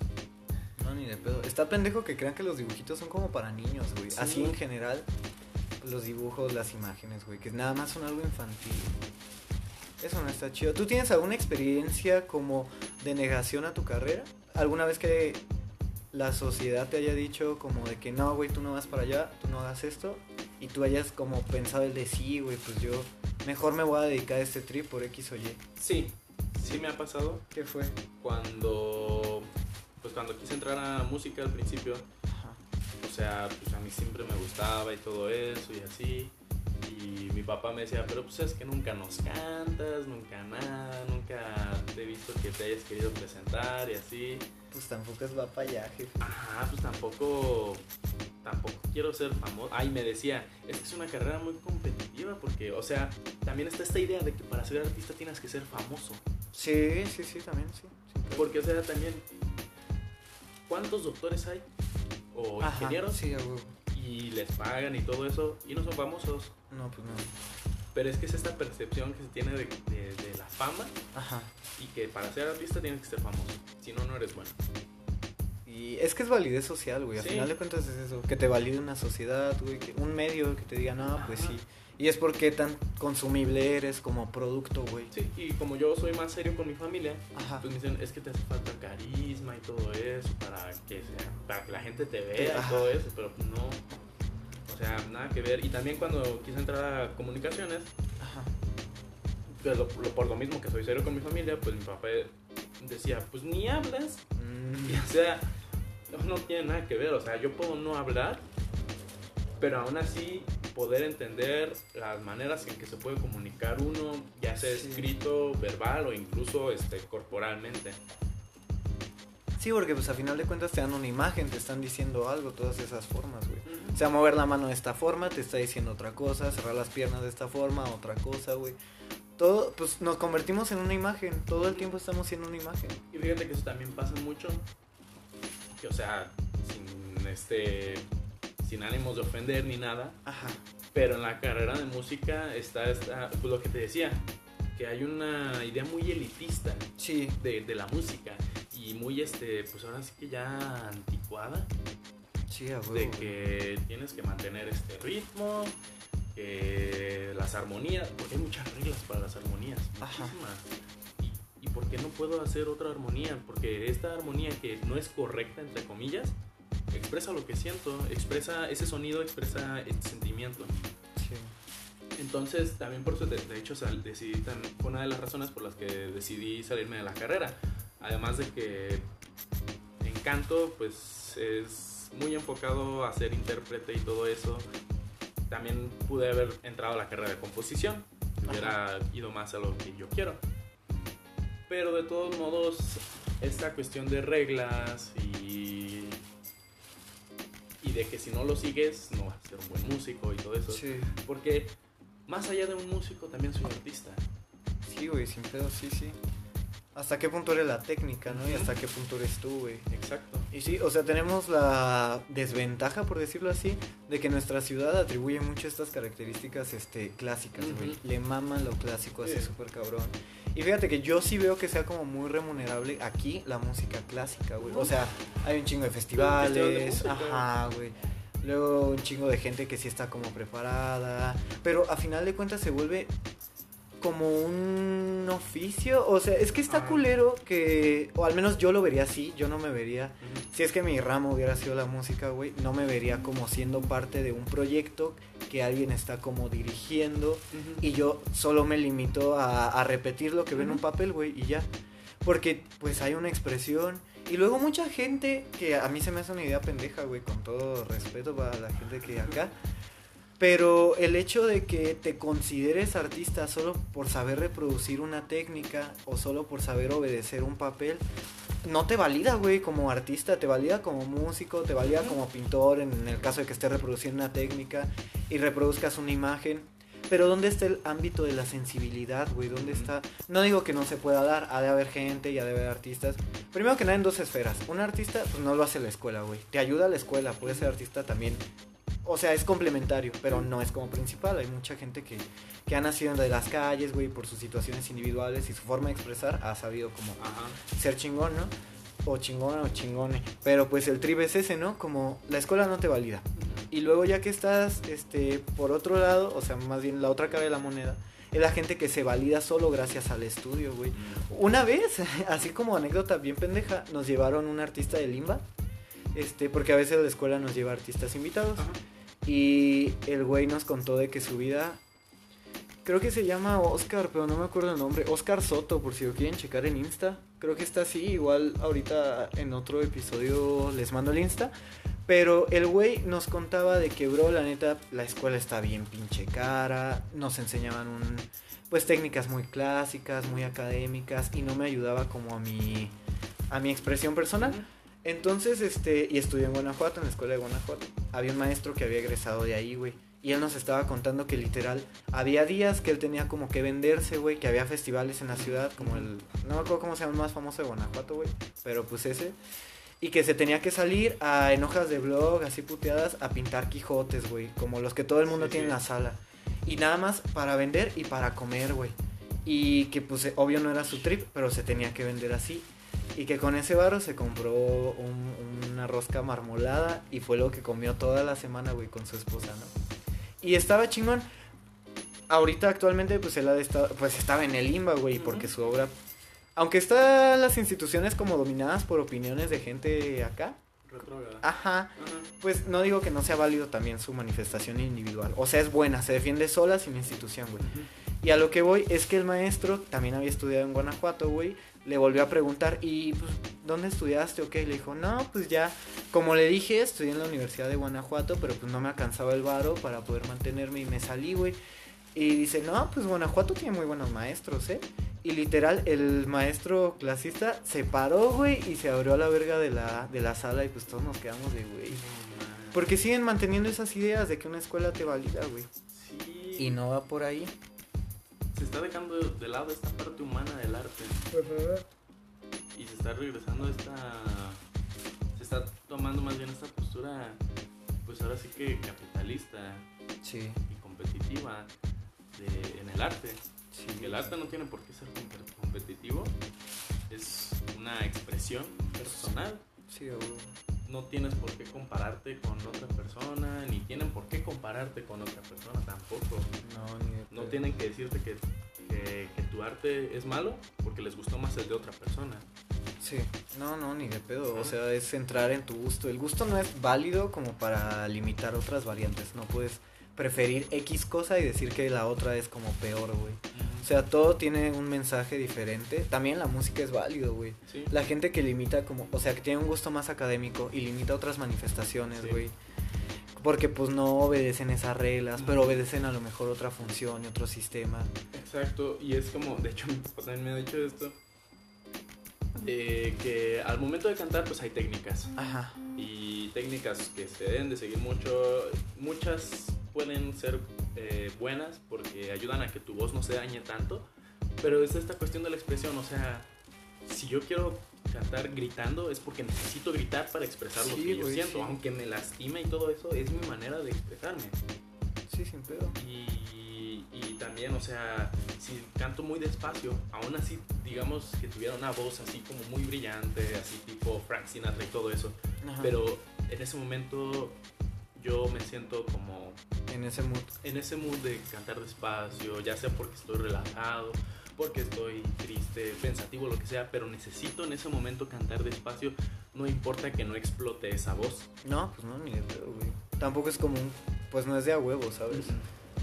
No, ni de pedo. Está pendejo que crean que los dibujitos son como para niños, güey. Sí. Así en general, los dibujos, las imágenes, güey, que nada más son algo infantil. Eso no está chido. ¿Tú tienes alguna experiencia como de negación a tu carrera? ¿Alguna vez que la sociedad te haya dicho como de que no, güey, tú no vas para allá, tú no hagas esto? Y tú hayas como pensado el de sí, güey, pues yo mejor me voy a dedicar a este trip por X o Y. Sí, sí me ha pasado ¿Qué fue? cuando, pues cuando quise entrar a música al principio. Ajá. O sea, pues a mí siempre me gustaba y todo eso y así. Y mi papá me decía, pero pues es que nunca nos cantas, nunca nada, nunca te he visto que te hayas querido presentar y así. Pues tampoco es va para allá, jefe. Ajá, pues tampoco, tampoco quiero ser famoso. Ay, me decía, es que es una carrera muy competitiva porque, o sea, también está esta idea de que para ser artista tienes que ser famoso. Sí, sí, sí, también, sí. Porque, o sea, también, ¿cuántos doctores hay? O Ajá, ingenieros Sí, a huevo. y les pagan y todo eso y no son famosos. No, pues no. Pero es que es esta percepción que se tiene de, de- de la fama Ajá. y que para ser artista tienes que ser famoso. Si no, no eres bueno. Y es que es validez social, güey. Al Sí. final de cuentas es eso. Que te valide una sociedad, güey. que- un medio que te diga, no, pues Ajá. sí. Y es porque tan consumible eres como producto, güey. Sí, y como yo soy más serio con mi familia, Ajá. pues me dicen, es que te hace falta carisma y todo eso para que, sea, para que la gente te vea Ajá. y todo eso, pero no. O sea, nada que ver. Y también cuando quise entrar a comunicaciones, Ajá. pues, lo- lo- por lo mismo que soy serio con mi familia, pues mi papá decía, pues ni hablas. Mm, Y, (laughs) o sea, no, tiene nada que ver. O sea, yo puedo no hablar, pero aún así poder entender las maneras en que se puede comunicar uno, ya sea Sí. escrito, verbal o incluso este, corporalmente. Sí, porque pues a final de cuentas te dan una imagen, te están diciendo algo, todas esas formas, güey. O sea, mover la mano de esta forma te está diciendo otra cosa, cerrar las piernas de esta forma, otra cosa, güey. Todo, pues nos convertimos en una imagen, todo el tiempo estamos siendo una imagen. Y fíjate que eso también pasa mucho. Que, o sea, sin este. Sin ánimos de ofender ni nada. Ajá. Pero en la carrera de música está, está pues lo que te decía. Que hay una idea muy elitista Sí. de, de la música. Y muy, este, pues ahora sí que ya anticuada. Sí, a huevo, de que tienes que mantener este ritmo, que las armonías, porque hay muchas reglas para las armonías, Ajá. muchísimas. Y por qué no puedo hacer otra armonía? Porque esta armonía que no es correcta, entre comillas, expresa lo que siento, expresa ese sonido, expresa este sentimiento. Sí. Entonces, también por eso, de, de hecho, sal- decidí, tan- fue una de las razones por las que decidí salirme de la carrera. Además de que en canto, pues es muy enfocado a ser intérprete y todo eso. También pude haber entrado a la carrera de composición, hubiera ido más a lo que yo quiero. Pero de todos modos, esta cuestión de reglas y, y de que si no lo sigues, no vas a ser un buen músico y todo eso. Sí. Porque más allá de un músico, también soy un artista. Sí, güey, sin pedo, sí, sí. ¿Hasta qué punto eres la técnica, no? Y hasta qué punto eres tú, güey. Exacto. Y sí, o sea, tenemos la desventaja, por decirlo así, de que nuestra ciudad atribuye mucho estas características este, clásicas, güey. Le mama lo clásico así Sí. súper cabrón. Y fíjate que yo sí veo que sea como muy remunerable aquí la música clásica, güey. O sea, hay un chingo de festival de festivales, ajá, güey. Luego un chingo de gente que sí está como preparada. Pero a final de cuentas se vuelve como un oficio. O sea, es que está culero que, o al menos yo lo vería así, yo no me vería si es que mi ramo hubiera sido la música, güey, no me vería como siendo parte de un proyecto que alguien está como dirigiendo y yo solo me limito a, a repetir lo que ve en un papel, güey, y ya. Porque pues hay una expresión. Y luego mucha gente, que a mí se me hace una idea pendeja, güey, con todo respeto para la gente que acá. Pero el hecho de que te consideres artista solo por saber reproducir una técnica o solo por saber obedecer un papel, no te valida, güey, como artista, te valida como músico, te valida como pintor, en el caso de que estés reproduciendo una técnica y reproduzcas una imagen. Pero ¿dónde está el ámbito de la sensibilidad, güey? ¿Dónde está? No digo que no se pueda dar, ha de haber gente y ha de haber artistas. Primero que nada en dos esferas. Un artista, pues no lo hace la escuela, güey. Te ayuda la escuela, puede ser artista también. O sea, es complementario, pero no es como principal. Hay mucha gente que, que ha nacido de las calles, güey, por sus situaciones individuales y su forma de expresar ha sabido como Ajá. ser chingón, ¿no? O chingona o chingone. Pero pues el trip es ese, ¿no? Como la escuela no te valida. Y luego ya que estás, este, por otro lado, o sea, más bien la otra cara de la moneda, es la gente que se valida solo gracias al estudio, güey. Una vez, (laughs) así como anécdota bien pendeja, nos llevaron un artista de Limba, este, porque a veces la escuela nos lleva artistas invitados. Ajá. Y el güey nos contó de que su vida, creo que se llama Oscar, pero no me acuerdo el nombre. Oscar Soto, por si lo quieren checar en Insta. Creo que está así, igual ahorita en otro episodio les mando el Insta. Pero el güey nos contaba de que, bro, la neta, la escuela está bien pinche cara. Nos enseñaban un, pues técnicas muy clásicas, muy académicas. Y no me ayudaba como a mi, a mi expresión personal. Entonces, este, y estudié en Guanajuato, en la escuela de Guanajuato. Había un maestro que había egresado de ahí, güey. Y él nos estaba contando que literal había días que él tenía como que venderse, güey, que había festivales en la ciudad, como el, no me acuerdo cómo se llama el más famoso de Guanajuato, güey, pero pues ese. Y que se tenía que salir a, en hojas de blog, así puteadas, a pintar Quijotes, güey, como los que todo el mundo Sí, tiene en la sala. Y nada más para vender y para comer, güey. Y que pues obvio no era su trip, pero se tenía que vender así. Y que con ese barro se compró un- una rosca marmolada y fue lo que comió toda la semana, güey, con su esposa, ¿no? Y estaba chingón. Ahorita actualmente pues él ha estar- pues estaba en el limba, güey, porque Ujú. su obra... Aunque están las instituciones como dominadas por opiniones de gente acá. Retrógrada. Ajá. Pues no digo que no sea válido también su manifestación individual. O sea, es buena, se defiende sola sin institución, güey. Y a lo que voy es que el maestro también había estudiado en Guanajuato, güey. Le volvió a preguntar, ¿y pues, dónde estudiaste o qué? Y le dijo, no, pues ya, como le dije, estudié en la Universidad de Guanajuato, pero pues no me alcanzaba el varo para poder mantenerme y me salí, güey. Y dice, no, pues Guanajuato tiene muy buenos maestros, ¿eh? Y literal, el maestro clasista se paró, güey, y se abrió a la verga de la, de la sala y pues todos nos quedamos de, güey. Porque siguen manteniendo esas ideas de que una escuela te valida, güey. Sí. Y no va por ahí. Se está dejando de lado esta parte humana del arte. Y se está regresando esta se está tomando más bien esta postura pues ahora sí que capitalista. Sí, y competitiva de- en el arte. Sí. el arte no tiene por qué ser com- competitivo. Es una expresión personal. Sí. No tienes por qué compararte con otra persona ni tienen por qué compararte con otra persona tampoco No, ni de No tienen que decirte que, que- que tu arte es malo porque les gustó más el de otra persona. Sí, no, no, ni de pedo. O sea, es centrar en tu gusto. El gusto no es válido como para limitar otras variantes. No puedes preferir X cosa y decir que la otra es como peor, güey. O sea, todo tiene un mensaje diferente. También la música es válido, güey. sí. La gente que limita como, o sea, que tiene un gusto más académico y limita otras manifestaciones, Sí. güey. Porque pues no obedecen esas reglas, pero obedecen a lo mejor otra función y otro sistema. Exacto, y es como, de hecho (laughs) mi papá también me ha dicho esto, de que al momento de cantar pues hay técnicas. Ajá. Y técnicas que se deben de seguir mucho, muchas pueden ser eh, buenas porque ayudan a que tu voz no se dañe tanto, pero es esta cuestión de la expresión, o sea, si yo quiero cantar gritando es porque necesito gritar para expresar lo que yo siento, sí. aunque me lastime y todo eso, es mi manera de expresarme. Sí, sin pedo. Y, y también, o sea, si canto muy despacio, aún así, digamos que tuviera una voz así como muy brillante, así tipo Frank Sinatra y todo eso, Ajá. pero en ese momento yo me siento como en ese mood. en ese mood de cantar despacio, ya sea porque estoy relajado, porque estoy triste, pensativo, lo que sea, pero necesito en ese momento cantar despacio, no importa que no explote esa voz. No, pues no, ni de pedo, güey. Tampoco es como un, pues no es de a huevo, ¿sabes?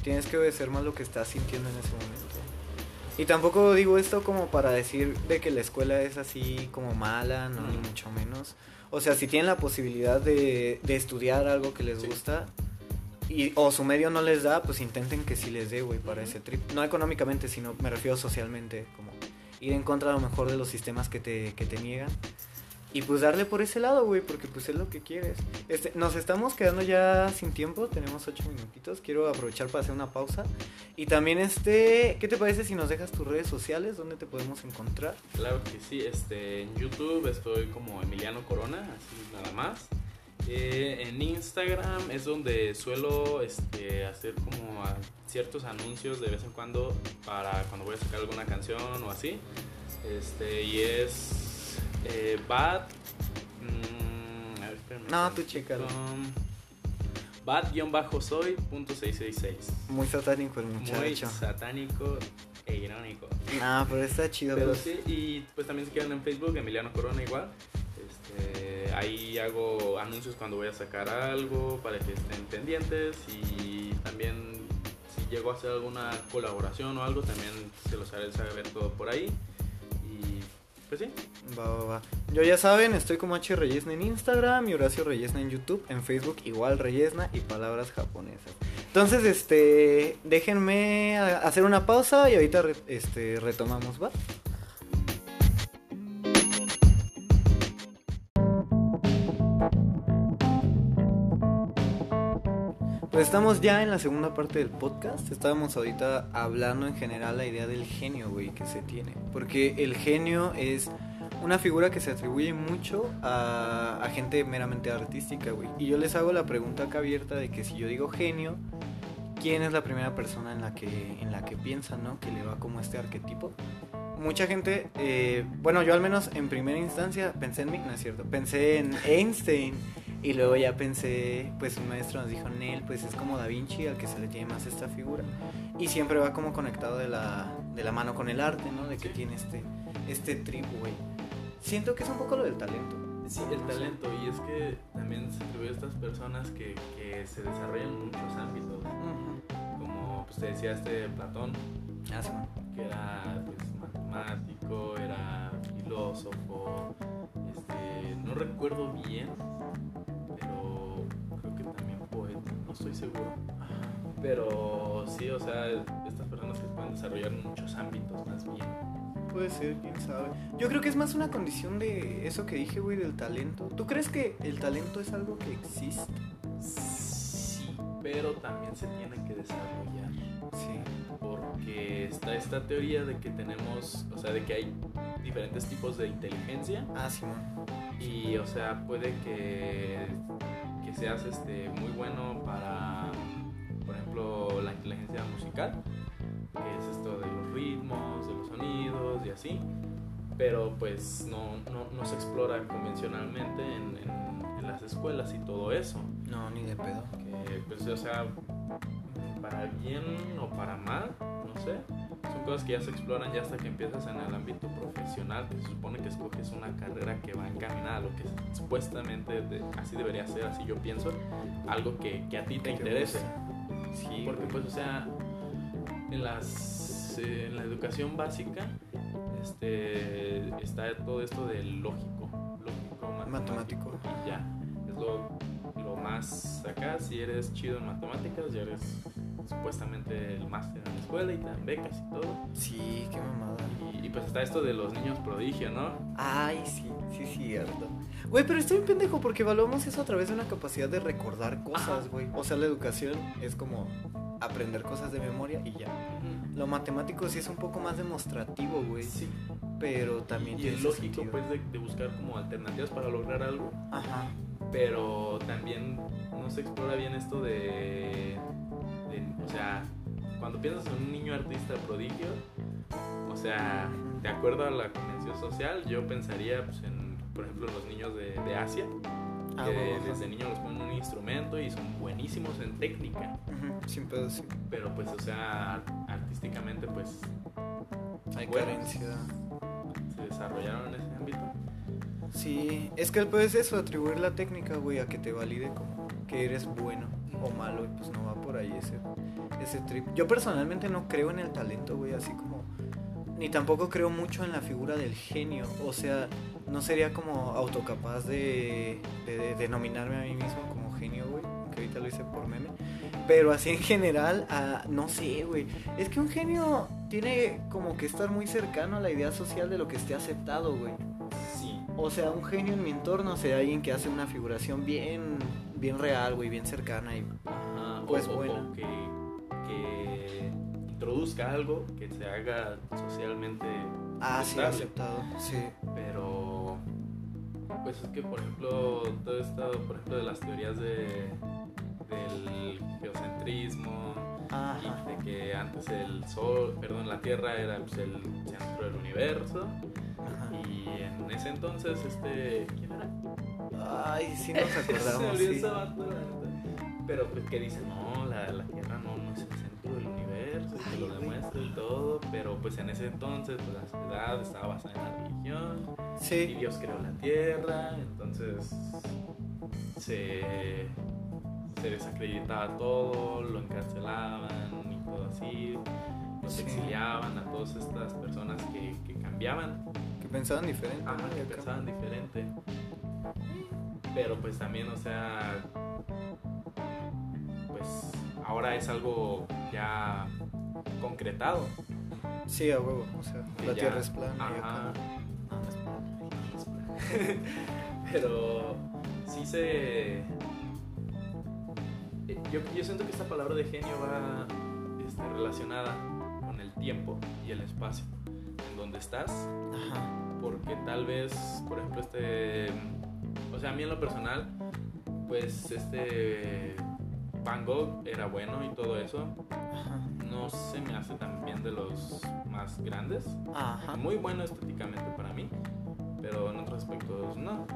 Tienes que obedecer más lo que estás sintiendo en ese momento. Y tampoco digo esto como para decir de que la escuela es así como mala, no, ni mucho menos. O sea, si tienen la posibilidad de, de estudiar algo que les Sí. gusta y, o su medio no les da, pues intenten que sí les dé, güey, para ese trip. No económicamente, sino me refiero socialmente, como ir en contra a lo mejor de los sistemas que te, que te niegan. Y pues darle por ese lado, güey, porque pues es lo que quieres. Este, nos estamos quedando ya sin tiempo, tenemos ocho minutitos. Quiero aprovechar para hacer una pausa. Y también, este, ¿qué te parece si nos dejas tus redes sociales? ¿Dónde te podemos encontrar? Claro que sí, este, en YouTube estoy como Emiliano Corona, así nada más. Eh, en Instagram es donde suelo este, hacer como ciertos anuncios de vez en cuando para cuando voy a sacar alguna canción o así. Este, y es eh, Bad. mm, a ver, espérame No, tú tantito. chécalo. Bad-soy.666. Muy satánico el Muy muchacho. satánico e irónico. Ah, pero está chido. Pero pues. sí, y pues también si quieren en Facebook, Emiliano Corona igual. Este, ahí hago anuncios cuando voy a sacar algo para que estén pendientes y también si llego a hacer alguna colaboración o algo, también se los haré saber todo por ahí. Y pues sí, Va, va, va. Yo ya saben, estoy como H Reyesna en Instagram y Horacio Reyesna en YouTube. En Facebook igual Reyesna y palabras japonesas. Entonces, este, déjenme hacer una pausa y ahorita este, retomamos, ¿va? Estamos ya en la segunda parte del podcast. Estábamos ahorita hablando en general la idea del genio, güey, que se tiene. Porque el genio es una figura que se atribuye mucho a, a gente meramente artística, güey. Y yo les hago la pregunta acá abierta de que si yo digo genio, ¿quién es la primera persona en la que, en la que piensan, no? Que le va como este arquetipo. Mucha gente, eh, bueno, yo al menos en primera instancia pensé en mí, no es cierto, pensé en Einstein y luego ya pensé, pues un maestro nos dijo, Nel, pues es como Da Vinci al que se le tiene más esta figura. Y siempre va como conectado de la, de la mano con el arte, ¿no? De que Sí. tiene este, este trip, güey. Siento que es un poco lo del talento. sí, el talento. Y es que también se atribuye a estas personas que, que se desarrollan en muchos ámbitos. Como pues, te decía este Platón, Ah, sí, que era pues, matemático, era filósofo, este, no recuerdo bien, creo que también poeta, no estoy seguro. Pero sí, o sea, estas personas que pueden desarrollar muchos ámbitos más bien. Puede ser, quién sabe. Yo creo que es más una condición de eso que dije, güey, del talento. ¿Tú crees que el talento es algo que existe? pero también se tiene que desarrollar. Sí. Porque está esta teoría de que tenemos, o sea, de que hay diferentes tipos de inteligencia Ah, Simón. y, o sea, puede que, que seas este, muy bueno para, por ejemplo, la inteligencia musical, que es esto de los ritmos, de los sonidos y así, pero pues no, no, no se explora convencionalmente en, en- en las escuelas y todo eso. No, ni de pedo. Que, pues, o sea, para bien o para mal, no sé. Son cosas que ya se exploran ya hasta que empiezas en el ámbito profesional, que se supone que escoges una carrera que va encaminada a lo que supuestamente de- así debería ser, así yo pienso, algo que, que a ti te interese. Sí. Porque pues, o sea, en, las, eh, en la educación básica este, está todo esto del lógico, lógico, matemático. Matemático. Y ya, es lo, lo más acá, si eres chido en matemáticas, ya eres supuestamente el máster en la escuela y te dan becas y todo. Sí, qué mamada. Y, y, pues está esto de los niños prodigio, ¿no? Ay, sí, sí, cierto. Güey, pero estoy un pendejo porque evaluamos eso a través de una capacidad de recordar cosas, güey. O sea, la educación es como aprender cosas de memoria y ya. Lo matemático sí es un poco más demostrativo, güey. Sí. Pero también Y tiene es lógico sentido. pues de, de buscar como alternativas para lograr algo. Ajá. pero también no se explora bien esto de, de- o sea, cuando piensas en un niño artista prodigio, o sea, de acuerdo a la convención social, yo pensaría pues, en, por ejemplo, los niños de, de Asia, Ah, que desde niños los ponen un instrumento y son buenísimos en técnica, Sin pedo, sí. pero pues, o sea, artísticamente pues Hay Bueno. carencia. se desarrollaron en ese ámbito. Sí, es que el pedo es eso, atribuir la técnica, güey, a que te valide como que eres bueno o malo, y pues no va por ahí ese, ese trip. Yo personalmente no creo en el talento, güey, así como... Ni tampoco creo mucho en la figura del genio, o sea, no sería como autocapaz de, de, de denominarme a mí mismo como genio, güey, que ahorita lo hice por meme. Pero así en general, ah, no sé, güey. Es que un genio tiene como que estar muy cercano a la idea social de lo que esté aceptado, güey. Sí. O sea, un genio en mi entorno sería alguien que hace una figuración bien, bien real, güey, bien cercana y Ajá, Pues o, o- bueno. o que, que introduzca algo que se haga socialmente ah, sí, aceptado. Sí. Pero, pues es que, por ejemplo, todo esto, por ejemplo, de las teorías de, del geocentrismo y de que antes el sol, perdón, la Tierra era pues, el centro del universo Ajá. y en ese entonces, este, ¿quién era? Ay, sí nos (laughs) acordamos, sí. Pero pues que dice, no, la, la Tierra no, no es el centro del universo, y que lo Ay, demuestra y todo, pero pues en ese entonces pues, la sociedad estaba basada en la religión y Sí. Dios creó la Tierra, entonces se, se desacreditaba todo, lo encarcelaban y todo así, los Sí. exiliaban a todas estas personas que, que cambiaban Que pensaban diferente. Ajá, ¿no? que Y pensaban diferente. Pero pues también, o sea, pues ahora es algo ya concretado. Sí, a huevo. O sea, la ya- tierra es plana y Ajá. acá. No, no es plana. (laughs) Pero sí se... eh, Yo, yo siento que esta palabra de genio va este, relacionada con el tiempo y el espacio en donde estás Ajá. porque tal vez, por ejemplo, este, o sea, a mí en lo personal, pues este Van Gogh era bueno y todo eso, Ajá. no se me hace tan bien de los más grandes, Ajá. muy bueno estéticamente para mí, pero en otros aspectos no.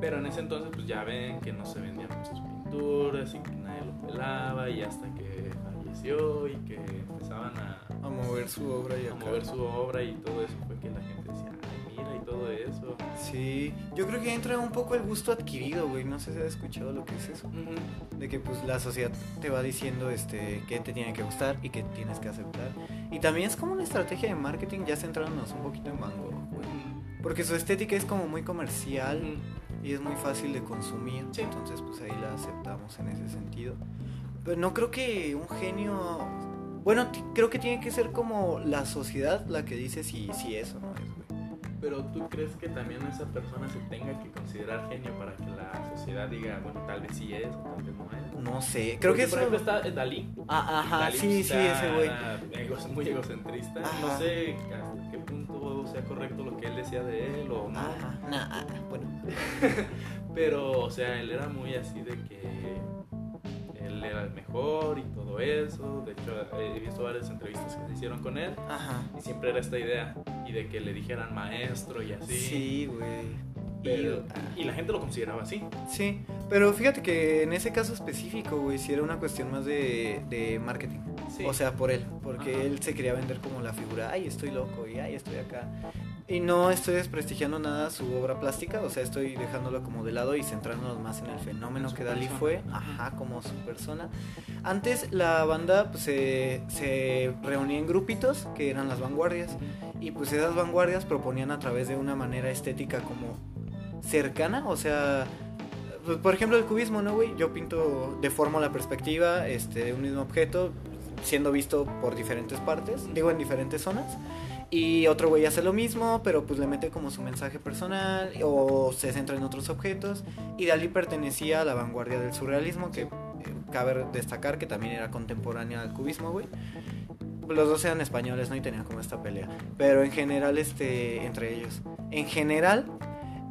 Pero en ese entonces pues ya ven que no se vendían sus pinturas y que nadie lo pelaba y hasta que falleció y que empezaban a, A mover su obra y a acá. mover su obra y todo eso fue que la gente decía, y todo eso. Sí, yo creo que entra un poco el gusto adquirido, güey. No sé si has escuchado lo que es eso. De que pues la sociedad te va diciendo este qué te tiene que gustar y qué tienes que aceptar. Y también es como una estrategia de marketing ya centrándonos un poquito en Van Gogh, güey. Porque su estética es como muy comercial y es muy fácil de consumir. Sí. Entonces pues ahí la aceptamos en ese sentido. Pero no creo que un genio... Bueno, creo que tiene que ser como la sociedad la que dice si, si eso no es. Pero tú crees que también esa persona se tenga que considerar genio para que la sociedad diga, bueno, tal vez sí es o tal vez no es. No sé. Creo Porque, que por eso. ejemplo está Dalí. Ah, ajá, Dalí, sí, sí, ese güey. muy egocentrista. Ajá. No sé hasta qué punto sea correcto lo que él decía de él o no. Ajá, nah, ah, bueno. (laughs) Pero, o sea, él era muy así de que él era el mejor y todo eso. De hecho, he visto varias entrevistas que se hicieron con él Ajá. y siempre era esta idea y de que le dijeran maestro y así. Sí, güey. Pero- Y- y la gente lo consideraba así. Sí, pero fíjate que en ese caso específico, güey, sí era una cuestión más de, de marketing. Sí. O sea, por él, porque Ajá. él se quería vender como la figura, ay, estoy loco y ay, estoy acá. Y no estoy desprestigiando nada su obra plástica, o sea, estoy dejándolo como de lado y centrándonos más en el fenómeno En que Dalí persona. fue, ajá, como su persona. Antes la banda pues, se, se reunía en grupitos, que eran las vanguardias, y pues esas vanguardias proponían a través de una manera estética como cercana, o sea, pues, por ejemplo el cubismo, ¿no, güey? Yo pinto, deformo la perspectiva este, de un mismo objeto siendo visto por diferentes partes, digo en diferentes zonas. Y otro güey hace lo mismo, pero pues le mete como su mensaje personal o se centra en otros objetos. Y Dalí pertenecía a la vanguardia del surrealismo, que eh, cabe destacar que también era contemporánea al cubismo, güey. Los dos eran españoles, ¿no? Y tenían como esta pelea. Pero en general, este, entre ellos. En general,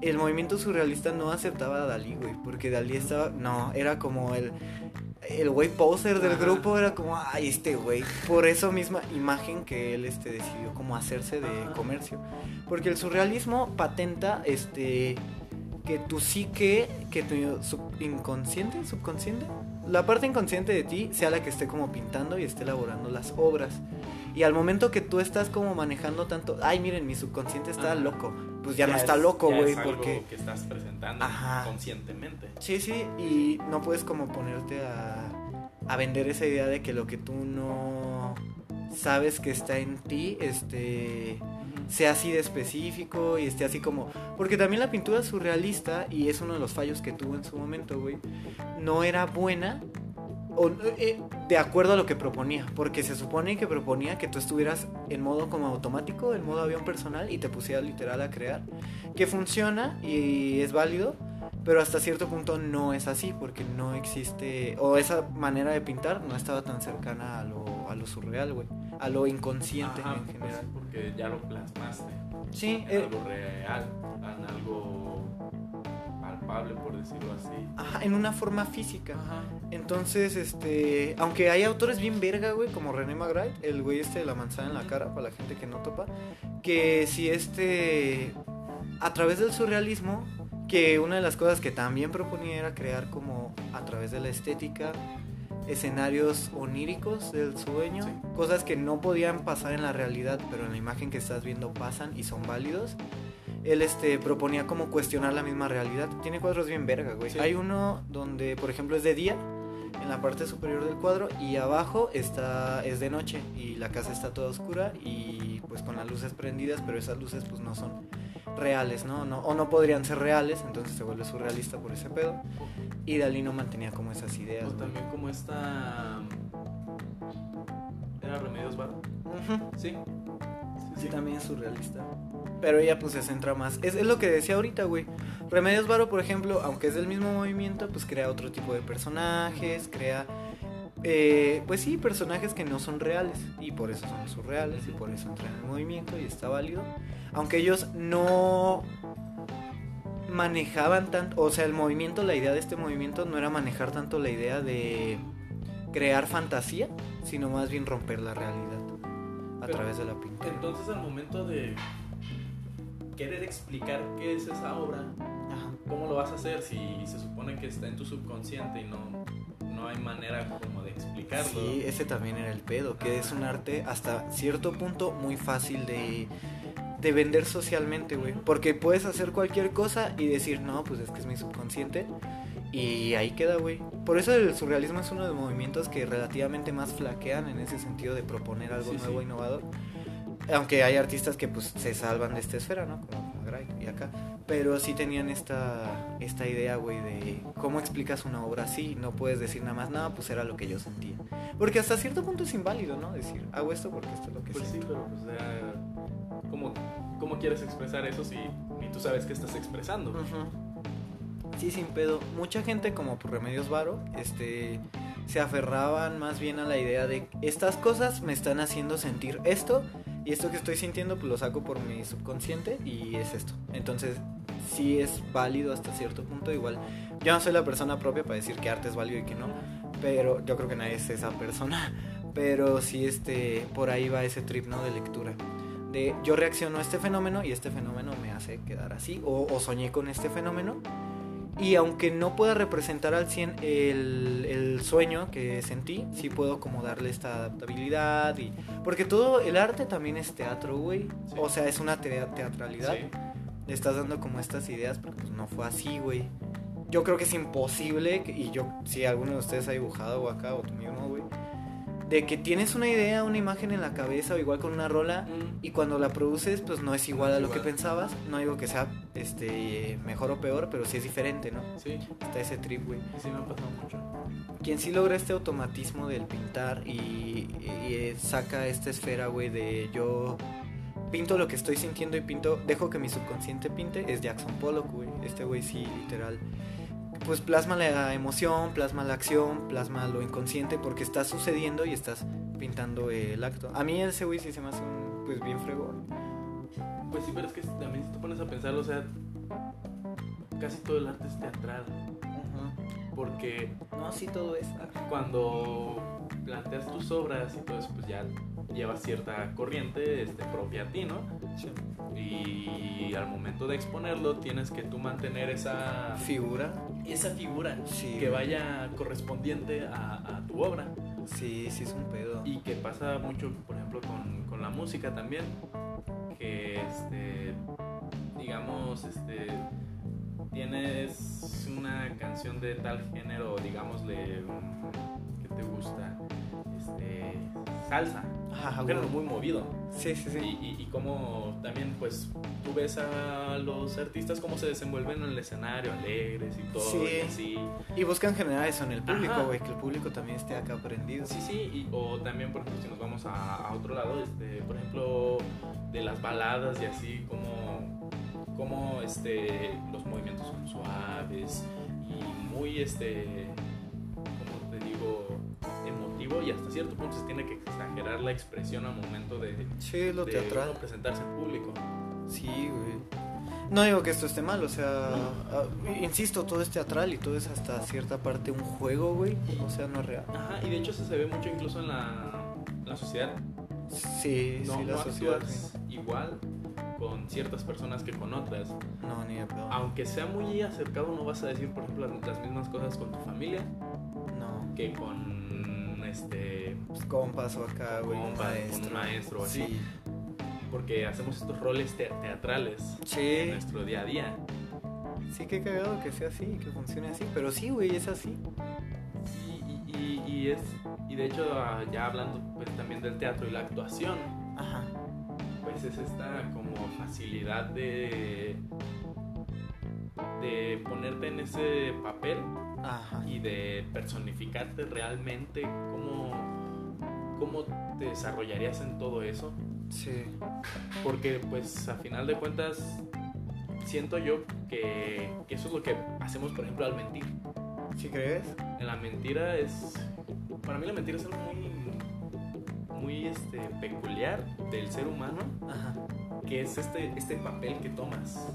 el movimiento surrealista no aceptaba a Dalí, güey. Porque Dalí estaba, no, era como el, el güey poser del Ajá. grupo, era como, ay, este güey. Por eso misma imagen que él, este, decidió como hacerse de Ajá. comercio. Porque el surrealismo patenta, este, que tu psique, que tu inconsciente, subconsciente, la parte inconsciente de ti sea la que esté como pintando y esté elaborando las obras. Y al momento que tú estás como manejando tanto, ay, miren, mi subconsciente está Ajá. loco, pues ya, no es- está loco, güey, es porque... que estás presentando Ajá. conscientemente. Sí, sí, y no puedes como ponerte a, a vender esa idea de que lo que tú no sabes que está en ti, este sea así de específico y esté así como... Porque también la pintura surrealista, y es uno de los fallos que tuvo en su momento, güey, no era buena o, eh, de acuerdo a lo que proponía. Porque se supone que proponía que tú estuvieras en modo como automático, en modo avión personal, y te pusieras literal a crear. Que funciona y es válido, pero hasta cierto punto no es así, porque no existe, o esa manera de pintar no estaba tan cercana a lo, a lo surreal, güey, a lo inconsciente Ajá, en pues, general. porque ya lo plasmaste Sí, en eh, algo real, en algo palpable, por decirlo así. ajá, en una forma física. Ajá. Entonces, este, aunque hay autores bien verga, güey, como René Magritte, el güey este de la manzana en la cara, para la gente que no topa, que si este, a través del surrealismo, que una de las cosas que también proponía era crear como a través de la estética escenarios oníricos del sueño, Sí. cosas que no podían pasar en la realidad, pero en la imagen que estás viendo pasan y son válidos. Él este proponía como cuestionar la misma realidad. Tiene cuadros bien verga, güey. Sí. Hay uno donde, por ejemplo, es de día en la parte superior del cuadro y abajo está es de noche y la casa está toda oscura y pues con las luces prendidas, pero esas luces pues no son reales, ¿no? no o no podrían ser reales, entonces se vuelve surrealista por ese pedo. Y Dalí no mantenía como esas ideas. O güey. también como esta... ¿Era Remedios Varo? Ujú. Sí. Sí, también es surrealista. Pero ella pues se centra más. Es, es lo que decía ahorita, güey. Remedios Varo, por ejemplo, aunque es del mismo movimiento, pues crea otro tipo de personajes, crea... eh, pues sí, personajes que no son reales. Y por eso son surreales y por eso entran en el movimiento y está válido. Aunque ellos no manejaban tanto, o sea, el movimiento, la idea de este movimiento no era manejar tanto la idea de crear fantasía, sino más bien romper la realidad a Pero, través de la pintura. Entonces al momento de querer explicar qué es esa obra, Ajá. ¿cómo lo vas a hacer si se supone que está en tu subconsciente y no, no hay manera como de explicarlo? Sí, ese también era el pedo, que es un arte hasta cierto punto muy fácil de, de vender socialmente, güey. Porque puedes hacer cualquier cosa y decir, no, pues es que es mi subconsciente. Y ahí queda, güey. Por eso el surrealismo es uno de los movimientos que relativamente más flaquean en ese sentido de proponer algo Sí, nuevo, sí. innovador. Aunque hay artistas que pues se salvan de esta esfera, ¿no? Como Magritte y acá. Pero sí tenían esta, esta idea, güey, de cómo explicas una obra así. No puedes decir nada más, nada, pues era lo que yo sentía. Porque hasta cierto punto es inválido, ¿no? Decir, hago esto porque esto es lo que Pues sí, pero pues ya, ¿cómo, ¿cómo quieres expresar eso si ni tú sabes qué estás expresando? Ujú. Sí, sin pedo. Mucha gente, como por Remedios Varo, este, se aferraban más bien a la idea de estas cosas me están haciendo sentir esto y esto que estoy sintiendo pues lo saco por mi subconsciente y es esto. Entonces sí es válido hasta cierto punto. Igual yo no soy la persona propia para decir que arte es válido y que no, pero yo creo que nadie es esa persona. (laughs) Pero sí este, por ahí va ese trip de lectura. De yo reacciono a este fenómeno y este fenómeno me hace quedar así o soñé con este fenómeno y aunque no pueda representar al 100 el, el, sueño que sentí, sí puedo como darle esta adaptabilidad. y Porque todo el arte también es teatro, güey. Sí. O sea, es una te teatralidad. Sí. Le estás dando como estas ideas, porque pues no fue así, güey. Yo creo que es imposible, y yo, si alguno de ustedes ha dibujado o acá, o tú mismo, güey, de que tienes una idea, una imagen en la cabeza o igual con una rola mm. y cuando la produces pues no es igual no a lo igual. que pensabas. No digo que sea este mejor o peor, pero sí es diferente, ¿no? Sí. Está ese trip, güey. Sí me ha pasado mucho. Quien sí logra este automatismo del pintar y, y, y saca esta esfera, güey, de yo pinto lo que estoy sintiendo y pinto, dejo que mi subconsciente pinte, es Jackson Pollock, güey. Este güey sí, literal pues plasma la emoción, plasma la acción, plasma lo inconsciente porque está sucediendo y estás pintando el acto. A mí ese güey sí se me hace un, pues bien fregón. Pues sí, pero es que también si te pones a pensar, o sea, casi todo el arte es teatral. Porque... No, sí, todo es. Cuando planteas tus obras y todo eso, pues ya llevas cierta corriente este, propia a ti, ¿no? Sí. Y al momento de exponerlo tienes que tú mantener esa figura, esa figura sí. que vaya correspondiente a, a, tu obra. Sí, sí es un pedo. Y que pasa mucho, por ejemplo, con, con la música también, que este, digamos, este, tienes una canción de tal género, digámosle, que te gusta, este, salsa Ajá, un género muy movido. Sí, sí, sí. Y, y, y como también, pues, tú ves a los artistas cómo se desenvuelven en el escenario, alegres y todo. Sí. Y, así. y buscan generar eso en el público, güey, que el público también esté acá prendido. Sí, sí. Y, o también, por ejemplo, si nos vamos a, a, otro lado, este, por ejemplo, de las baladas y así, como, como este, los movimientos son suaves y muy, este, emotivo y hasta cierto punto se tiene que exagerar la expresión al momento de, sí, lo de teatral. presentarse en público. Sí, güey. No digo que esto esté mal, o sea, no. uh, insisto, todo es teatral y todo es hasta cierta parte un juego, güey, o sea, no es real. Ajá, y de hecho eso se ve mucho incluso en la, la sociedad. Sí, no, sí, la no sociedad. actúas igual con ciertas personas que con otras. No, ni de pedo. Aunque sea muy acercado, no vas a decir, por ejemplo, las mismas cosas con tu familia no. que con este pues compas o acá, güey, un maestro, un maestro así. Sí. Porque hacemos estos roles te teatrales sí. en nuestro día a día. Sí, qué cagado que sea así, que funcione así, pero sí, güey, es así. Y, y, y, es y de hecho ah, ya hablando pues también del teatro y la actuación. Ajá. Pues es esta como facilidad de de ponerte en ese papel Ajá. y de personificarte realmente cómo, cómo te desarrollarías en todo eso. Sí. Porque pues a final de cuentas siento yo que, que eso es lo que hacemos por ejemplo al mentir. ¿Sí crees? En la mentira es... Para mí la mentira es algo muy, muy este, peculiar del ser humano. Ajá. Que es este, este papel que tomas.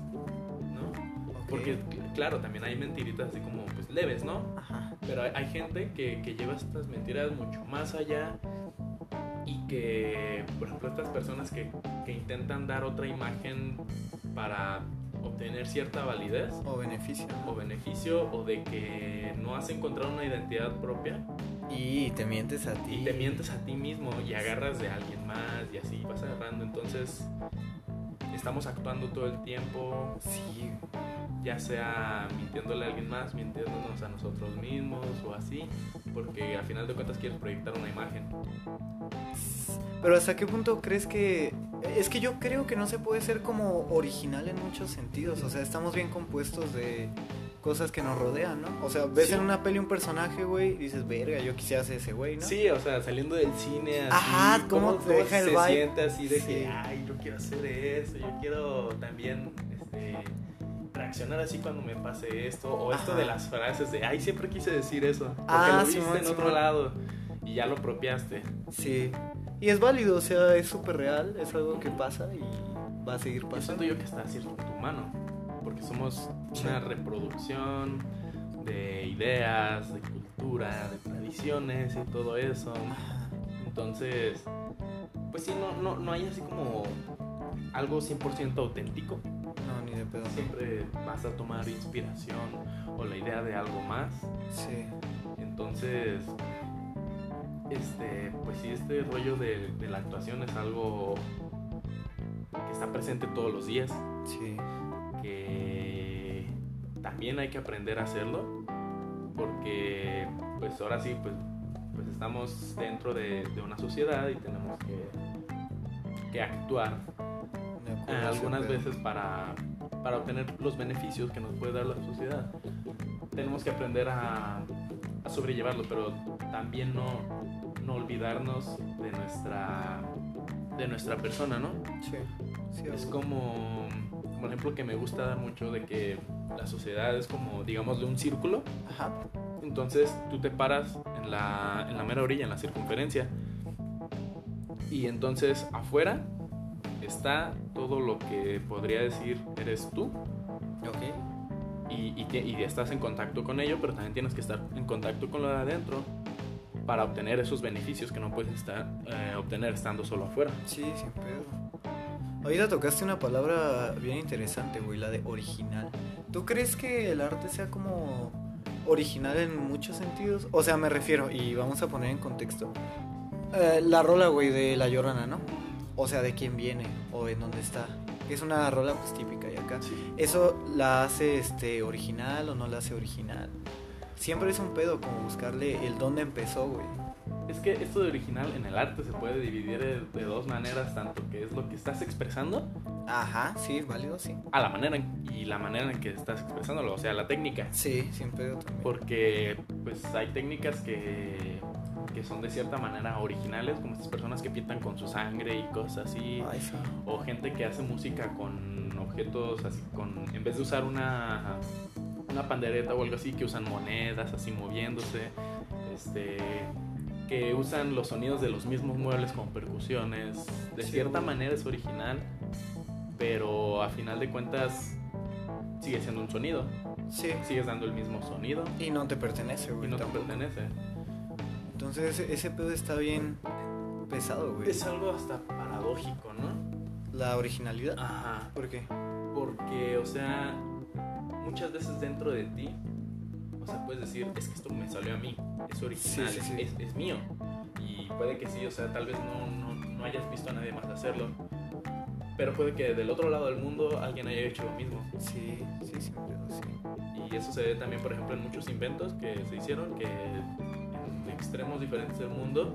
Porque, claro, también hay mentiritas así como pues leves, ¿no? Ajá. Pero hay, hay gente que, que, lleva estas mentiras mucho más allá y que, por ejemplo, estas personas que, que intentan dar otra imagen para obtener cierta validez o beneficio o beneficio o de que no has encontrado una identidad propia y te mientes a ti y te mientes a ti mismo y agarras de alguien más y así vas agarrando entonces estamos actuando todo el tiempo sí ya sea mintiéndole a alguien más, mintiéndonos a nosotros mismos o así, porque al final de cuentas quieres proyectar una imagen. Pero hasta qué punto crees que... Es que yo creo que no se puede ser como original en muchos sentidos, o sea, estamos bien compuestos de cosas que nos rodean, ¿no? O sea, ves sí. en una peli un personaje, güey, y dices, verga, yo quisiera ser ese güey, ¿no? Sí, o sea, saliendo del cine así. Ajá, ¿cómo, te deja el se vibe? siente así de Sí. que, ay, yo quiero hacer eso, yo quiero también, este reaccionar así cuando me pase esto, o esto de las frases de, ay, siempre quise decir eso, porque Ah, lo viste Simón, en otro lado y ya lo apropiaste. Sí. Y es válido, o sea, es súper real, es algo que pasa y va a seguir Yo pasando. siento yo que está cierto en tu mano, porque somos una reproducción de ideas, de cultura, de tradiciones y todo eso. Entonces, pues sí, no, no, no hay así como algo 100% auténtico. No, ni de pedo. Siempre vas a tomar inspiración o la idea de algo más. Sí. Entonces, este, pues sí, este rollo de, de la actuación es algo que está presente todos los días, Sí. que también hay que aprender a hacerlo, porque pues ahora sí, pues, pues estamos dentro de, de una sociedad y tenemos que, que actuar eh, algunas veces para, para obtener los beneficios que nos puede dar la sociedad. Tenemos que aprender a, a sobrellevarlo, pero también no, no olvidarnos de nuestra, de nuestra persona, ¿no? Sí. sí Es como, por ejemplo, que me gusta mucho de que la sociedad es como, digamos, de un círculo. Ajá. Entonces tú te paras en la, en la mera orilla, en la circunferencia. Y entonces afuera está todo lo que podría decir eres tú. Ok. Y, y, y estás en contacto con ello, pero también tienes que estar en contacto con lo de adentro para obtener esos beneficios que no puedes estar, eh, obtener estando solo afuera. Sí, sin pedo. Ahorita tocaste una palabra bien interesante, güey, la de original. ¿Tú crees que el arte sea como original en muchos sentidos? O sea, me refiero, y vamos a poner en contexto, eh, la rola, güey, de La Llorona, ¿no? O sea, de quién viene o en dónde está. Es una rola pues típica y acá. ¿Eso la hace este original o no la hace original? Siempre es un pedo como buscarle el dónde empezó, güey. Es que esto de original en el arte se puede dividir de, de dos maneras, tanto que es lo que estás expresando Ajá, sí, válido, sí. a la manera en- y la manera en que estás expresándolo, o sea, la técnica. Sí, pedo también. Porque pues hay técnicas que, que son de cierta manera originales, como estas personas que pintan con su sangre y cosas así, Ay, sí. o gente que hace música con objetos así, con en vez de usar una una pandereta o algo así, que usan monedas así moviéndose, este que usan los sonidos de los mismos muebles con percusiones. De Sí, cierta güey. manera es original, pero a final de cuentas sigue siendo un sonido. Sí. Sigues dando el mismo sonido Y no te pertenece, y güey. no te pertenece. Entonces ese, ese pedo está bien pesado, güey. Es algo hasta paradójico, ¿no? La originalidad. Ajá. ¿Por qué? Porque, o sea, muchas veces dentro de ti, o sea, puedes decir, es que esto me salió a mí, es original, Sí, sí, es- sí. Es, es mío. Y puede que sí, o sea, tal vez no, no, no hayas visto a nadie más hacerlo. Pero puede que del otro lado del mundo alguien haya hecho lo mismo. Sí, sí, pedo, sí. Y eso se ve también, por ejemplo, en muchos inventos que se hicieron, que en extremos diferentes del mundo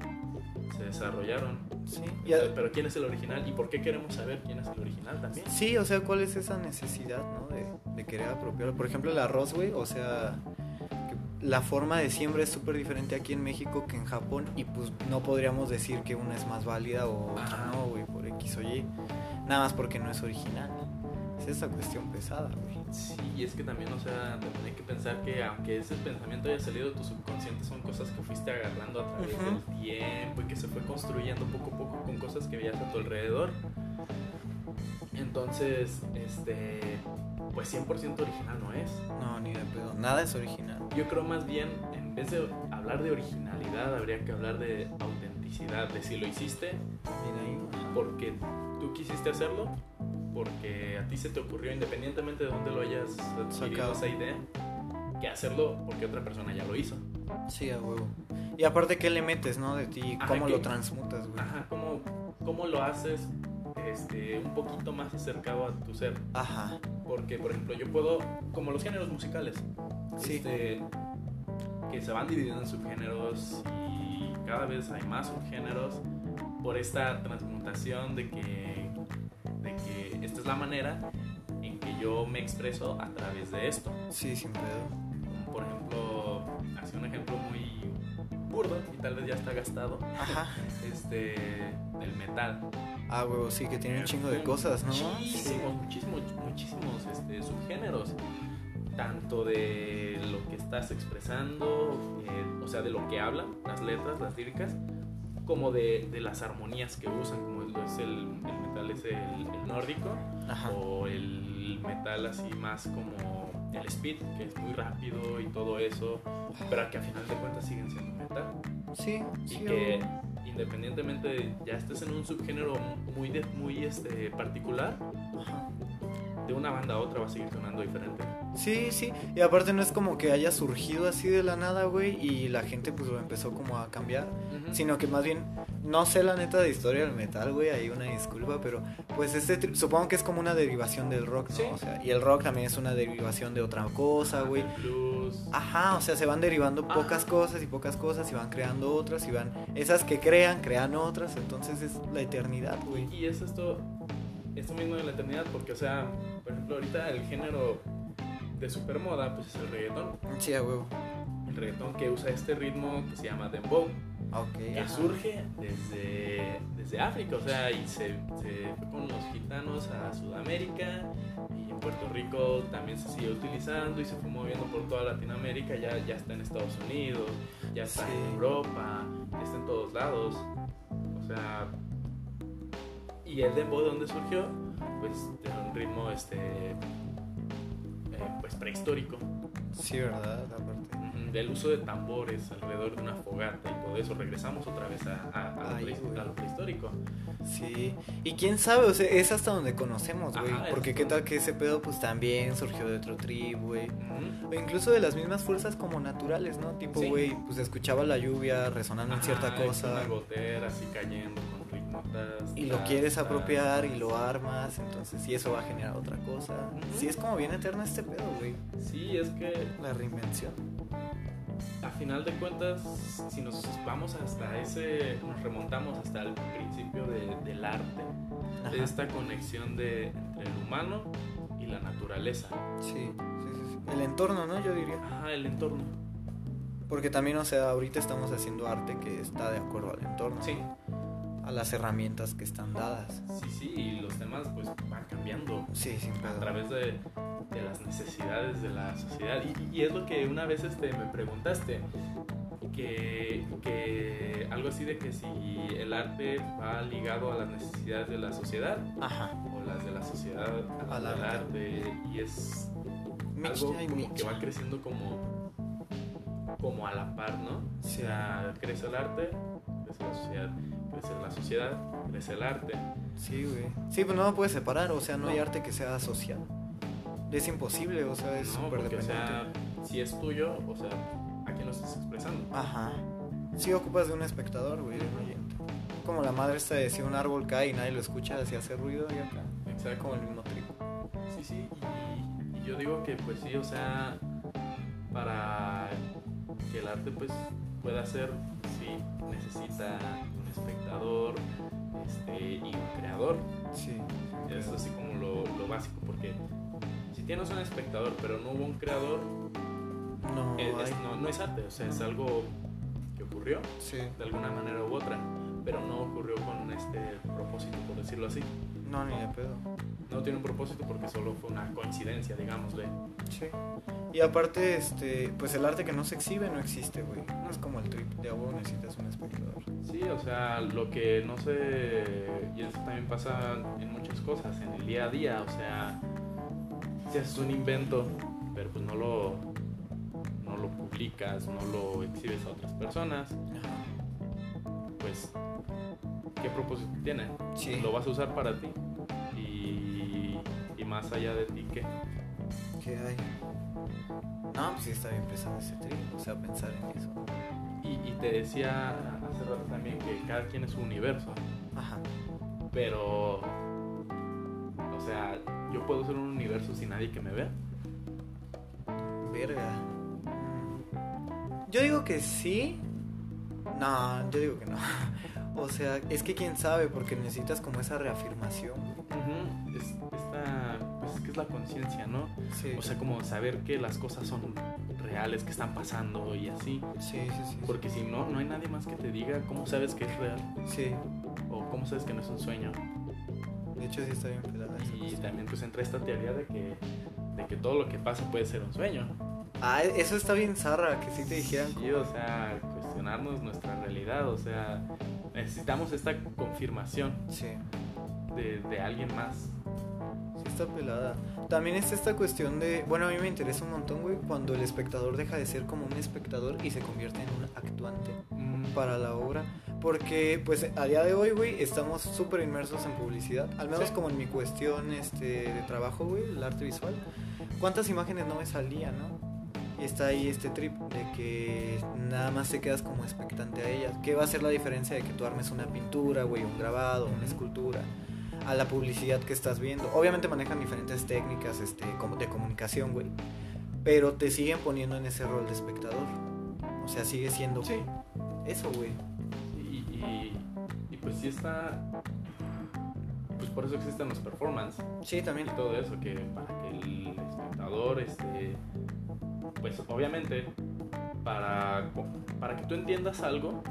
se desarrollaron. Sí. Pero ¿quién es el original? ¿Y por qué queremos saber quién es el original también? sí, o sea, ¿cuál es esa necesidad, no? De, de querer apropiarlo. Por ejemplo, el arroz, güey, o sea, la forma de siembra es súper diferente aquí en México que en Japón y pues no podríamos decir que una es más válida o otra no, güey, por X o Y. Nada más porque no es original. Es esa cuestión pesada, güey. Sí, y es que también, o sea, también hay que pensar que aunque ese pensamiento haya salido de tu subconsciente, son cosas que fuiste agarrando a través del tiempo y que se fue construyendo poco a poco con cosas que veías a tu alrededor. Entonces, este, pues 100% original no es. No, ni de pedo. Nada es original. Yo creo más bien, en vez de hablar de originalidad, habría que hablar de autenticidad, de si lo hiciste porque tú quisiste hacerlo, porque a ti se te ocurrió, independientemente de dónde lo hayas Sacado. esa idea, que hacerlo porque otra persona ya lo hizo. Sí, a huevo. Y aparte, ¿qué le metes, no? De ti, ¿cómo lo transmutas, güey? Ajá, ¿cómo, cómo lo haces este, un poquito más acercado a tu ser? Ajá. Porque, por ejemplo, yo puedo, como los géneros musicales, Sí. este, que se van dividiendo en subgéneros y cada vez hay más subgéneros por esta transmutación de que, de que esta es la manera en que yo me expreso a través de esto. Sí, sin pedo. Por ejemplo, así un ejemplo burdo y tal vez ya está gastado. Ajá. (laughs) Este, el metal. Ah, huevo, sí, que tiene un chingo de cosas, ¿no? Muchísimos, muchísimos, muchísimos este, subgéneros. Tanto de lo que estás expresando, eh, o sea, de lo que hablan, las letras, las líricas, como de, de las armonías que usan, como es el, el metal es el, el nórdico, Ajá. o el metal así más como el speed, que es muy rápido y todo eso, pero que a final de cuentas siguen siendo metal. Sí, Y sí. que huevo. independientemente de ya estés en un subgénero muy, de- muy este, particular, Ajá. De una banda a otra va a seguir sonando diferente. Sí, sí. Y aparte no es como que haya surgido así de la nada, güey, y la gente pues lo empezó como a cambiar. Sino que más bien, no sé la neta de historia del metal, güey, hay una disculpa, pero pues este, supongo que es como una derivación del rock, ¿no? Sí. O sea, y el rock también es una derivación de otra cosa, güey. Ajá, o sea, se van derivando Ajá. pocas cosas y pocas cosas y van creando otras y van... Esas que crean, crean otras, entonces es la eternidad, güey. Y es esto, esto mismo de la eternidad, porque, o sea, por ejemplo, ahorita el género de supermoda, pues es el reggaetón. Sí, a huevo. El reggaetón que usa este ritmo que se llama dembow, Ok. que ajá. surge desde, desde África, o sea, y se, se fue con los gitanos a Sudamérica y en Puerto Rico también se sigue utilizando y se fue moviendo por toda Latinoamérica, ya, ya está en Estados Unidos, ya está Sí. en Europa, ya está en todos lados, o sea, y el dembow de donde surgió, pues de un ritmo este, eh, pues prehistórico. Sí, ¿verdad? Aparte. Del uso de tambores alrededor de una fogata y todo eso. Regresamos otra vez a, a- a lo, Ay, güey. a lo prehistórico. Sí, y quién sabe, o sea, es hasta donde conocemos, güey. Ajá, Porque qué tal que ese pedo pues también surgió de otro trip, güey. Ujú. O incluso de las mismas fuerzas como naturales, ¿no? Tipo, Sí. güey, pues escuchaba la lluvia resonando en cierta Ajá, cosa. Una gotera así cayendo con ritmotas. Y lo quieres apropiar y lo armas, entonces sí, eso va a generar otra cosa. Sí, es como bien eterno este pedo, güey. Sí, es que La reinvención. a final de cuentas, si nos vamos hasta ese, nos remontamos hasta el principio de- del arte, Ajá. de esta conexión de, entre el humano y la naturaleza. Sí, sí, sí, sí. El entorno, ¿no? Yo diría. Ajá, el entorno. Porque también, o sea, ahorita estamos haciendo arte que está de acuerdo al entorno. Sí. A las herramientas que están dadas. Sí, sí, y los temas pues van cambiando. Sí, sin a pedo. través de, de las necesidades de la sociedad. Y, y es lo que una vez este, me preguntaste, que, que algo así de que si el arte va ligado a las necesidades de la sociedad Ajá. o las de la sociedad a Al arte. arte. Y es algo como que va creciendo como, como a la par, ¿no? Sí. O sea, crece el arte, crece la sociedad, crece la sociedad, crece el arte. Sí, güey. Sí, pues no lo puedes separar, o sea, no, hay No. arte que sea social. Es imposible, o sea, es no, súper porque o dependiente. sea, si es tuyo, o sea, ¿a quién lo estás expresando? Ajá. Sí ocupas de un espectador, güey, de un oyente. Como la madre esta de si un árbol cae y nadie lo escucha, si hace ruido y acá. Exacto. Como el mismo trip. Sí, sí, y, y yo digo que pues sí, o sea, para que el arte pues pueda ser, necesita un espectador este, y un creador. Sí. Es así como lo, lo básico, porque si tienes un espectador pero no hubo un creador, No, es- es- no es arte, o sea, es algo que ocurrió Sí. de alguna manera u otra, pero no ocurrió con este propósito, por decirlo así. No, ni de pedo. No tiene un propósito porque solo fue una coincidencia, digámosle. Sí. Y aparte, este, pues el arte que no se exhibe no existe, güey. No es como el trip de agua, necesitas un espectador. Sí, o sea, lo que no sé, y eso también pasa en muchas cosas, en el día a día, o sea, si haces un invento, pero pues no lo, no lo publicas, no lo exhibes a otras personas, pues, ¿qué propósito tiene? Sí. Lo vas a usar para ti más allá de ti, ¿qué? ¿Qué hay? No, pues sí está bien pesado ese trip, o sea, pensar en eso. Y, y te decía hace rato también que cada quien es su universo. Ajá. Pero, o sea, yo puedo ser un universo sin nadie que me vea. Verga. Yo digo que sí. No, yo digo que no. (laughs) O sea, es que quién sabe, porque necesitas como esa reafirmación. es, esta, pues es que es la conciencia, ¿no? Sí. O sea, como saber que las cosas son reales que están pasando y así. Sí, sí, sí. Porque si no, no hay nadie más que te diga cómo sabes que es real Sí, o cómo sabes que no es un sueño. de hecho sí está bien pelada esa Y cuestión. también pues entra esta teoría de que, de que todo lo que pasa puede ser un sueño. Ah, eso está bien zarra, que sí te dijeran Sí, o sea, cuestionarnos nuestra realidad, o sea, necesitamos esta confirmación Sí, de, de alguien más. Está pelada. También está esta cuestión de, bueno, a mí me interesa un montón, güey, cuando el espectador deja de ser como un espectador y se convierte en un actuante Mm, para la obra. Porque, pues, a día de hoy, güey, estamos súper inmersos en publicidad. Al menos Sí. como en mi cuestión este, de trabajo, güey, el arte visual. ¿Cuántas imágenes no me salían, no? Y está ahí este trip de que nada más te quedas como expectante a ellas. ¿Qué va a ser la diferencia de que tú armes una pintura, güey, un grabado, una escultura? A la publicidad que estás viendo. Obviamente manejan diferentes técnicas este, como de comunicación, güey. Pero te siguen poniendo en ese rol de espectador. O sea, sigue siendo Sí. eso, güey. Y, y, y pues sí está... Pues por eso existen los performances Sí, y también. todo eso, que para que el espectador, este, pues obviamente, para, para que tú entiendas algo,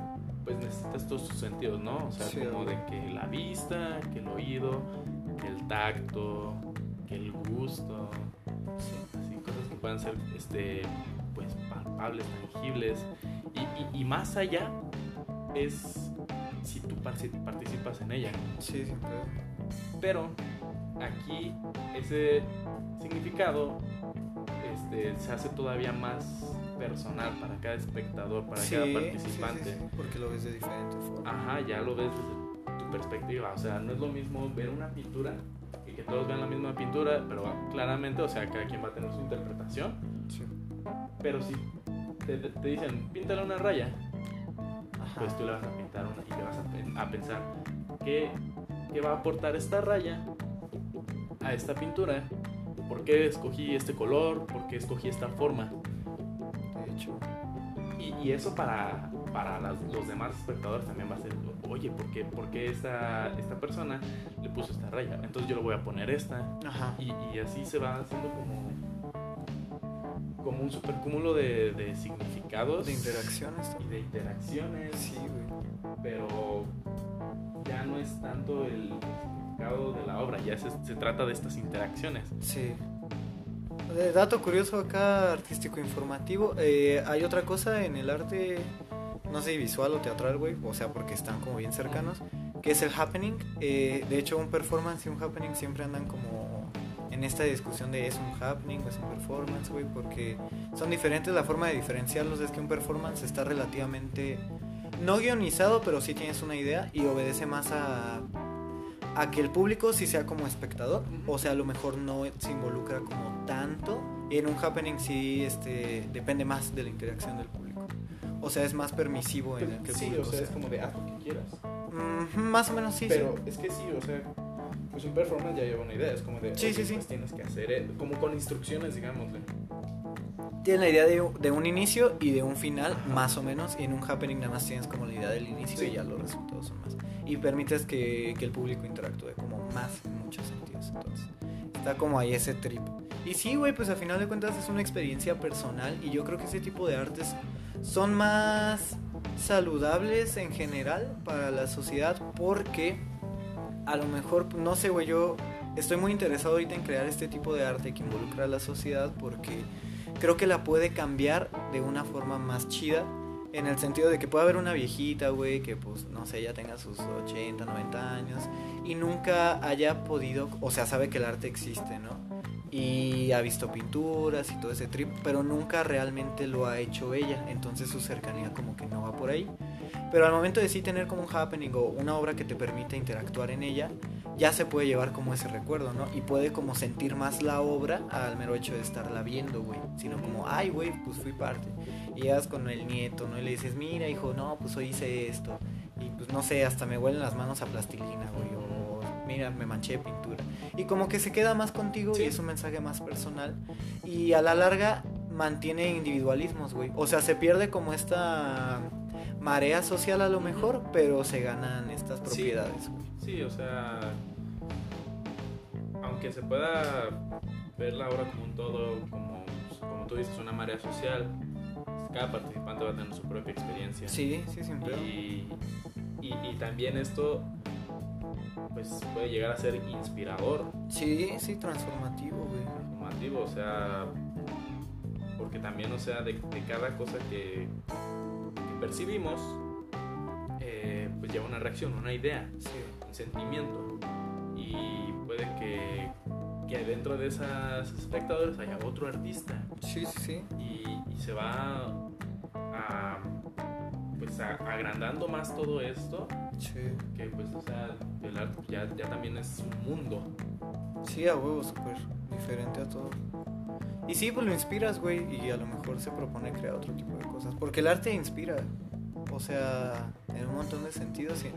pues necesitas todos tus sentidos, ¿no? O sea, Sí, como de que la vista, que el oído, que el tacto, que el gusto, así cosas que puedan ser, este, pues palpables, tangibles, y, y- y más allá es si tú participas en ella. Sí, sin pedo. Pero aquí ese significado este, se hace todavía más personal para cada espectador, para Sí, cada sí, participante. sí, porque lo ves de diferente forma. Ajá, ya lo ves desde tu perspectiva. O sea, no es lo mismo ver una pintura y que todos vean la misma pintura, pero claramente, o sea, cada quien va a tener su interpretación. Sí. Pero si te, te- dicen, píntale una raya, Ajá. pues tú le vas a pintar una y te vas a, a pensar ¿qué, qué va a aportar esta raya a esta pintura, por qué escogí este color, por qué escogí esta forma. Hecho. Y, y eso para, para las- los demás espectadores también va a ser, oye, ¿por qué, por qué esta, esta persona le puso esta raya? Entonces yo le voy a poner esta. Ajá. Y, y así se va haciendo como, como un supercúmulo de, de significados De interacciones. y de interacciones. Sí, güey. pero ya no es tanto el significado de la obra, ya se, se trata de estas interacciones. Sí. Eh, dato curioso acá, artístico informativo. eh, hay otra cosa en el arte, no sé, visual o teatral, güey. O sea, porque están como bien cercanos. Que es el happening. Eh, de hecho, un performance y un happening siempre andan como en esta discusión de es un happening o es un performance, güey. Porque son diferentes. La forma de diferenciarlos es que un performance está relativamente no guionizado, pero sí tienes una idea y obedece más a, a que el público sí sea como espectador. Ujú. O sea, a lo mejor no se involucra como tanto. En un happening sí este, depende más de la interacción del público. O sea, es más permisivo en el que el sí, o público sea, es sea. como de haz lo que quieras. Ujú, más o menos sí, Pero sí. es que sí, o sea, pues un performance ya lleva una idea, es como de, Sí, oye, sí, sí. pues tienes que hacer, eh, como con instrucciones, digámosle. Tienes la idea de, de un inicio y de un final, más o menos. Y en un happening nada más tienes como la idea del inicio Sí. y ya los resultados son más. Y permites que, que el público interactúe como más en muchos sentidos. Entonces, está como ahí ese trip. Y sí, güey, pues al final de cuentas es una experiencia personal. Y yo creo que ese tipo de artes son más saludables en general para la sociedad porque a lo mejor, no sé, güey, yo estoy muy interesado ahorita en crear este tipo de arte que involucra a la sociedad porque creo que la puede cambiar de una forma más chida. En el sentido de que puede haber una viejita, güey, que pues, no sé, ya tenga sus 80, 90 años y nunca haya podido, o sea, sabe que el arte existe, ¿no? Y ha visto pinturas y todo ese trip, pero nunca realmente lo ha hecho ella, entonces su cercanía como que no va por ahí. Pero al momento de sí tener como un happening o una obra que te permita interactuar en ella, ya se puede llevar como ese recuerdo, ¿no? Y puede como sentir más la obra al mero hecho de estarla viendo, güey. Sino como, ay, güey, pues fui parte. Llegas con el nieto, ¿no? Y le dices, mira, hijo, no, pues hoy hice esto. Y pues no sé, hasta me huelen las manos a plastilina, güey. O mira, me manché de pintura. Y como que se queda más contigo Sí. y es un mensaje más personal. Y a la larga mantiene individualismos, güey. O sea, se pierde como esta marea social a lo mejor, pero se ganan estas Sí. propiedades, güey. Sí, o sea, aunque se pueda ver la obra como un todo, como, como tú dices, una marea social. Cada participante va a tener su propia experiencia. Sí, sí, siempre. Y, y, y también esto pues puede llegar a ser inspirador, Sí, sí, transformativo, güey. transformativo, o sea, porque también, o sea, de, de cada cosa que, que percibimos, eh, pues lleva una reacción, una idea, Sí. un sentimiento. Y puede que, que dentro de esos espectadores haya otro artista Sí, sí, sí. y, y se va a, pues a- agrandando más todo esto Sí. que pues o sea el arte ya, ya también es un mundo Sí, a huevo, súper diferente a todo. Y sí, pues lo inspiras, güey, y a lo mejor se propone crear otro tipo de cosas. Porque el arte inspira, o sea, en un montón de sentidos, sí.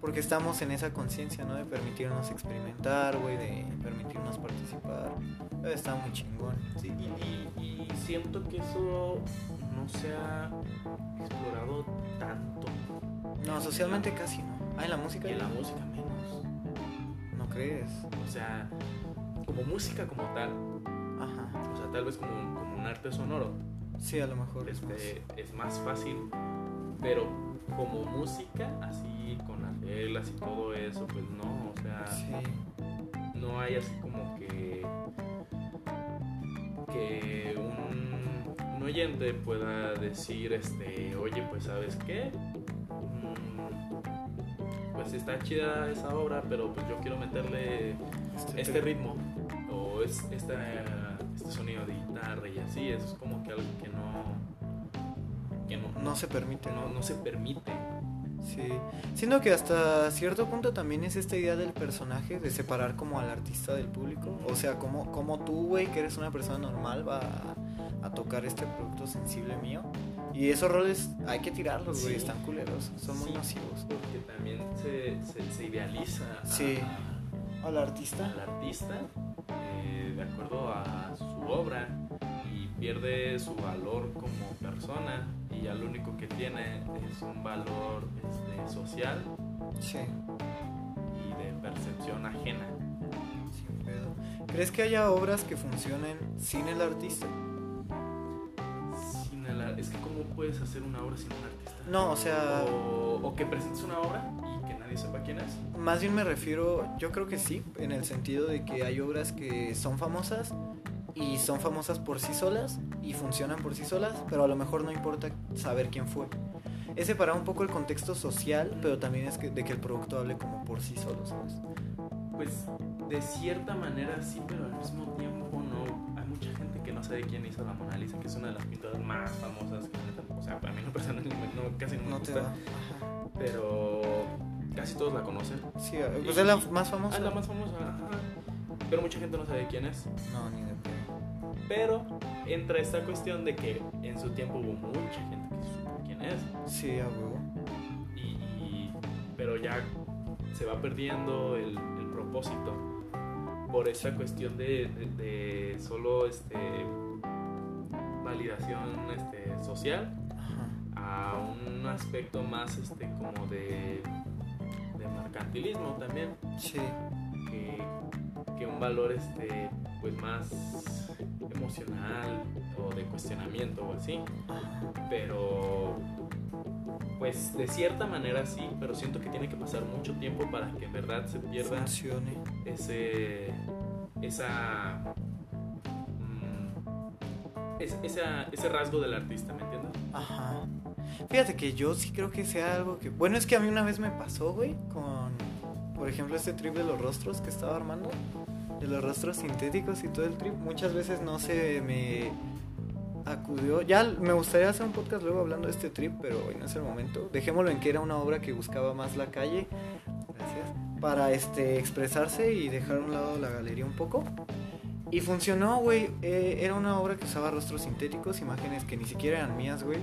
Porque estamos en esa conciencia, ¿no? De permitirnos experimentar, güey, de permitirnos participar. Está muy chingón. Sí, y, y- y siento que eso no se ha explorado tanto No, socialmente casi no. Ah, en la música. y en la música menos No crees. o sea como música como tal Ajá. o sea tal vez como, un- como un arte sonoro Sí, a lo mejor. este, es más fácil pero como música así con las reglas y todo eso pues no o sea Sí. no hay así como que que un, un oyente pueda decir este oye pues sabes qué Mm, pues está chida esa obra pero pues yo quiero meterle este ritmo o es esta, este sonido de guitarra y así eso es como que algo que no que no, No se permite, no, no se permite Sí, siendo que hasta cierto punto también es esta idea del personaje de separar como al artista del público. O sea, como, como tú, güey, que eres una persona normal, va a, a tocar este producto sensible mío. Y esos roles hay que tirarlos, güey, Sí. están culeros, son muy nocivos. porque también se, se, se idealiza a- Sí. ¿Al artista? al artista eh, de acuerdo a su obra y pierde su valor como persona y ya lo único que tiene es un valor este, social Sí, y de percepción ajena. sin pedo. ¿Crees que haya obras que funcionen sin el artista? Sin el ar- es que cómo puedes hacer una obra sin un artista. No, o sea, O, o que presentes una obra y que nadie sepa quién es. Más bien me refiero, yo creo que sí, en el sentido de que hay obras que son famosas y son famosas por sí solas y funcionan por sí solas, pero a lo mejor no importa saber quién fue. Es separar un poco el contexto social, pero también es que, de que el producto hable como por sí solo, ¿sabes? Pues de cierta manera sí, pero al mismo tiempo no. Hay mucha gente que no sabe quién hizo la Mona Lisa, que es una de las pinturas más famosas. que O sea, para mí no personalmente no, casi no me No te gusta, va. Ajá. pero casi todos la conocen. Sí, pues es la más Ah, famosa. es la más famosa, ajá. Pero mucha gente no sabe quién es. No, ni de. Pero entra esta cuestión de que en su tiempo hubo mucha gente que supo quién es. Sí, a huevo. y, y- pero ya se va perdiendo el, el propósito por esa cuestión de, de- de solo este validación este, social Ajá. a un aspecto más este como de, de mercantilismo también Sí, que, que un valor este pues más emocional o de cuestionamiento o así pero pues de cierta manera sí, pero siento que tiene que pasar mucho tiempo para que en verdad se pierda Funcione. ese esa mm, es- esa- ese rasgo del artista, ¿me entiendes? Ajá. Fíjate que yo sí creo que sea algo que. Bueno, es que a mí una vez me pasó, güey, con. Por ejemplo, este trip de los rostros que estaba armando. De los rostros sintéticos y todo el trip. Muchas veces no se me acudió. Ya me gustaría hacer un podcast luego hablando de este trip, pero hoy no es el momento. Dejémoslo en que era una obra que buscaba más la calle. Gracias. Para este, expresarse y dejar a un lado la galería un poco. Y funcionó, güey. Eh, era una obra que usaba rostros sintéticos, imágenes que ni siquiera eran mías, güey.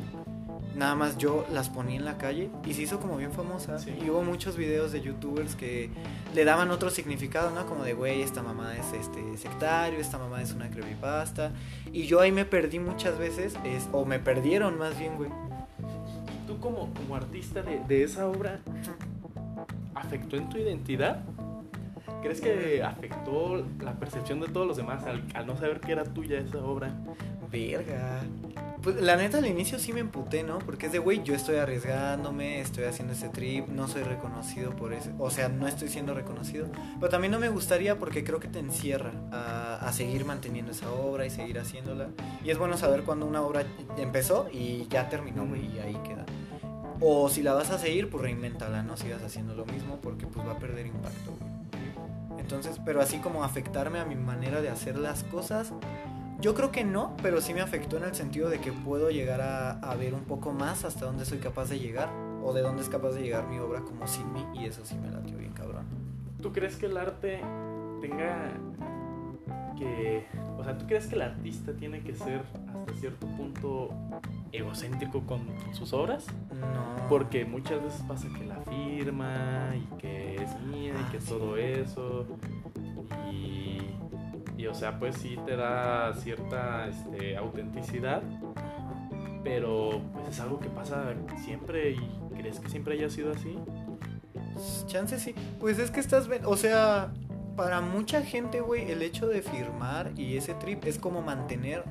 Nada más yo las ponía en la calle y se hizo como bien famosa. Sí. Y hubo muchos videos de youtubers que le daban otro significado, ¿no? Como de, güey, esta mamá es este sectario, esta mamá es una creepypasta. Y yo ahí me perdí muchas veces, es, o me perdieron más bien, güey. ¿Y tú como, como artista de, de esa obra, afectó en tu identidad? ¿Crees que afectó la percepción de todos los demás al, al no saber que era tuya esa obra? Verga. Pues la neta al inicio sí me emputé, ¿no? Porque es de, güey, yo estoy arriesgándome, estoy haciendo ese trip, no soy reconocido por eso. O sea, no estoy siendo reconocido. Pero también no me gustaría porque creo que te encierra a, a seguir manteniendo esa obra y seguir haciéndola. Y es bueno saber cuando una obra empezó y ya terminó, güey, y ahí queda. O si la vas a seguir, pues reinventala, no sigas haciendo lo mismo porque pues va a perder impacto, güey. Entonces, pero así como afectarme a mi manera de hacer las cosas, yo creo que no, pero sí me afectó en el sentido de que puedo llegar a, ver un poco más hasta dónde soy capaz de llegar o de dónde es capaz de llegar mi obra como sin mí y eso sí me latió bien cabrón. ¿Tú crees que el arte tenga que... O sea, ¿tú crees que el artista tiene que ser hasta cierto punto egocéntrico con sus obras? No. Porque muchas veces pasa que la firma y que es mía y que Ah, sí. todo eso. Y, y, o sea, pues sí te da cierta este, autenticidad. Pero pues es algo que pasa siempre y crees que siempre haya sido así. Chance sí. Pues es que estás... O sea, para mucha gente, güey, el hecho de firmar y ese trip es como mantener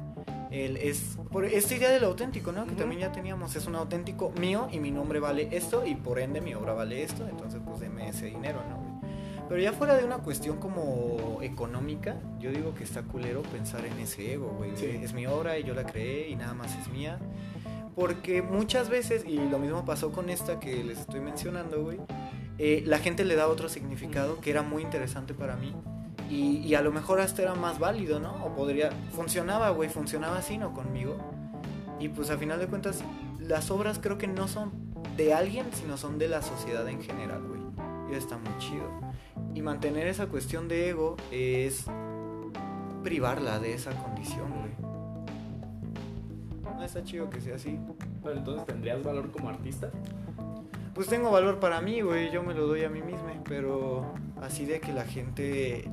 el... Es, por esta idea del auténtico, ¿no? Que Ujú. también ya teníamos. Es un auténtico mío y mi nombre vale esto y por ende mi obra vale esto. Entonces, pues deme ese dinero, ¿no? Pero ya fuera de una cuestión como económica, yo digo que está culero pensar en ese ego, güey. Sí. Es mi obra y yo la creé y nada más es mía. Porque muchas veces, y lo mismo pasó con esta que les estoy mencionando, güey, eh, la gente le da otro significado que era muy interesante para mí. Y, a lo mejor hasta era más válido, ¿no? O podría... Funcionaba, güey, funcionaba así, ¿no? Conmigo. Y pues a final de cuentas, las obras creo que no son de alguien, sino son de la sociedad en general, güey. Y está muy chido. Y mantener esa cuestión de ego es privarla de esa condición, güey. No está chido que sea así. Pero entonces tendrías valor como artista. Pues tengo valor para mí, güey, yo me lo doy a mí mismo, pero así de que la gente...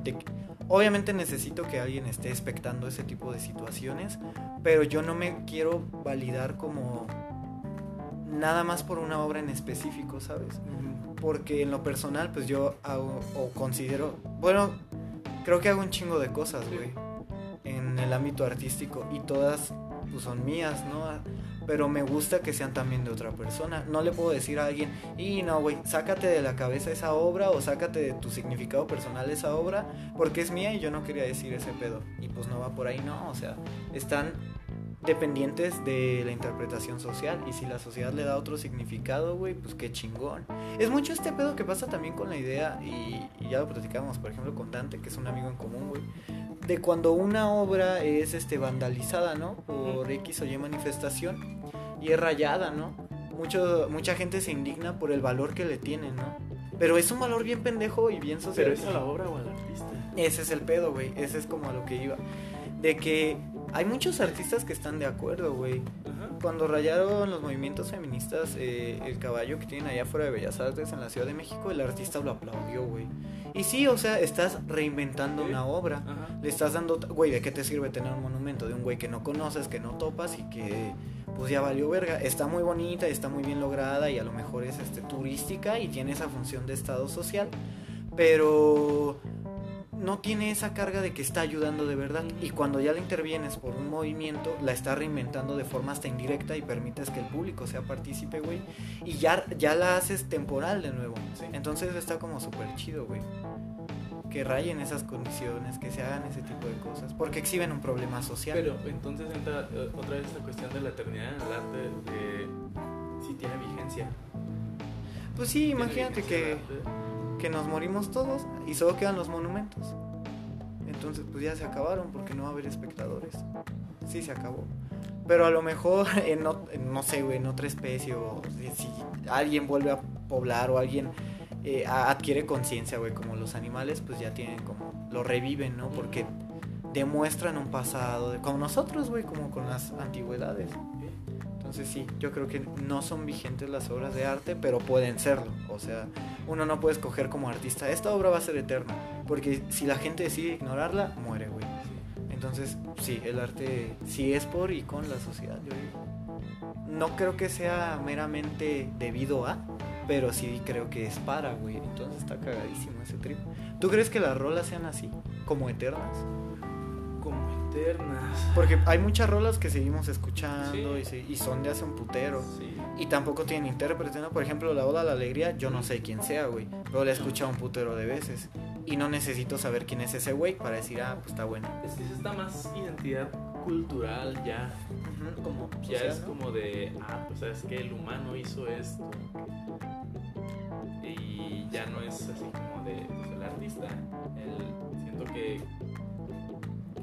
Obviamente necesito que alguien esté expectando ese tipo de situaciones, pero yo no me quiero validar como nada más por una obra en específico, ¿sabes? Porque en lo personal, pues yo hago o considero, bueno, creo que hago un chingo de cosas, güey, en el ámbito artístico y todas pues, son mías, ¿no? Pero me gusta que sean también de otra persona. No le puedo decir a alguien, y no, güey, sácate de la cabeza esa obra o sácate de tu significado personal esa obra porque es mía y yo no quería decir ese pedo. Y pues no va por ahí, no, o sea, están dependientes de la interpretación social y si la sociedad le da otro significado, güey, pues qué chingón. Es mucho este pedo que pasa también con la idea y, y ya lo platicamos, por ejemplo, con Dante, que es un amigo en común, güey, de cuando una obra es este vandalizada, ¿no? Por X o Y manifestación y es rayada, ¿no? Mucho, mucha gente se indigna por el valor que le tienen, ¿no? Pero es un valor bien pendejo y bien social. Pero es a la obra o al artista. Ese es el pedo, güey. Ese es como a lo que iba. De que hay muchos artistas que están de acuerdo, güey. Cuando rayaron los movimientos feministas eh, el caballo que tienen allá fuera de Bellas Artes en la Ciudad de México, el artista lo aplaudió, güey. Y sí, o sea, estás reinventando una obra. Ajá. Le estás dando, güey, ¿de qué te sirve tener un monumento de un güey que no conoces, que no topas y que pues ya valió verga? Está muy bonita, está muy bien lograda y a lo mejor es este turística y tiene esa función de estado social, pero no tiene esa carga de que está ayudando de verdad y cuando ya la intervienes por un movimiento la está reinventando de forma hasta indirecta y permites que el público sea partícipe, güey, y ya ya la haces temporal de nuevo. Sí. Entonces está como súper chido, güey. Que rayen esas condiciones, que se hagan ese tipo de cosas, porque exhiben un problema social. Pero entonces entra eh, otra vez esta cuestión de la eternidad en el arte de si tiene vigencia. pues sí, ¿Tiene imagínate que, que nos morimos todos y solo quedan los monumentos. Entonces pues ya se acabaron porque no va a haber espectadores. Sí, se acabó. Pero a lo mejor (laughs) en, en, no sé, güey, en otra especie o si, alguien vuelve a poblar o alguien eh, adquiere conciencia, güey, como los animales, pues ya tienen como, lo reviven, ¿no? Porque demuestran un pasado, de- como nosotros, güey, como con las antigüedades. Entonces sí, yo creo que no son vigentes las obras de arte, pero pueden serlo. O sea, uno no puede escoger como artista, esta obra va a ser eterna, porque si la gente decide ignorarla, muere, güey. Entonces, sí, el arte sí es por y con la sociedad, yo. No creo que sea meramente debido a, pero sí creo que es para, güey. Entonces está cagadísimo ese trip. ¿Tú crees que las rolas sean así, como eternas? Como Porque hay muchas rolas que seguimos escuchando Sí. y, se- y son de hace un putero. Sí. Y tampoco tienen intérprete, ¿no? Por ejemplo, la Oda a la Alegría, yo no sé quién sea, güey. Pero la he escuchado un putero de veces. Y no necesito saber quién es ese güey para decir, ah, pues está bueno. Es que está más identidad cultural ya. Como Ya es ¿no? como de, ah, pues sabes que el humano hizo esto. Y ya no es así como de pues, el artista. El, siento que,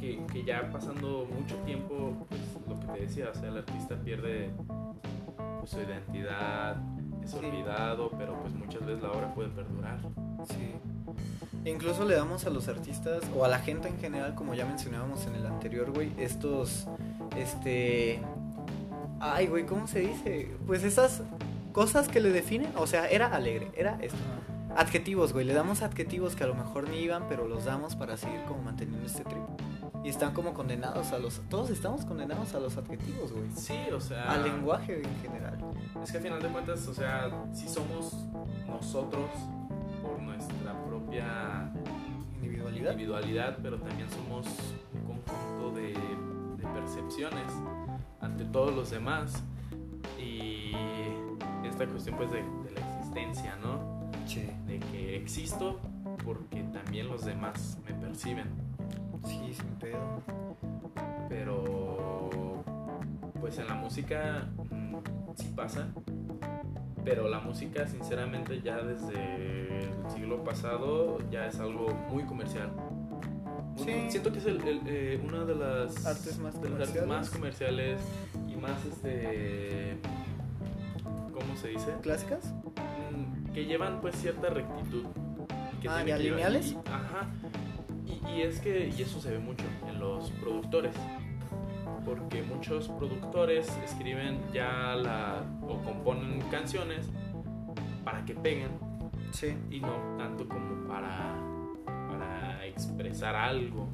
que, que ya pasando mucho tiempo, pues lo que te decía, o sea, el artista pierde pues, su identidad, es Sí. olvidado, pero pues muchas veces la obra puede perdurar. Sí. Incluso le damos a los artistas o a la gente en general, como ya mencionábamos en el anterior, güey, estos, este, ay, güey, ¿cómo se dice? Pues esas cosas que le definen, o sea, era alegre, era esto. Adjetivos, güey, le damos adjetivos que a lo mejor ni iban, pero los damos para seguir como manteniendo este trip. Y están como condenados a los, todos estamos condenados a los adjetivos, güey. Sí, o sea... Al lenguaje en general. Es que al final de cuentas, o sea, sí somos nosotros por nuestra propia Individualidad. individualidad, pero también somos un conjunto de, de percepciones ante todos los demás. Y esta cuestión pues de, de la existencia, ¿no? Sí. De que existo porque también los demás me perciben. Sí, sin pedo. Pero pues en la música mm, sí pasa. Pero la música sinceramente ya desde el siglo pasado ya es algo muy comercial. Muy- Sí. Siento que es el, el, eh, una de las Artes más de las artes comerciales. más comerciales y más este ¿cómo se dice? ¿Clásicas? Mm, que llevan pues cierta rectitud. que Ah, tienen ¿ya que lineales? y- ajá. Y, es que, y eso se ve mucho en los productores. Porque muchos productores escriben ya la, o componen canciones para que peguen Sí. y no tanto como para, para expresar algo.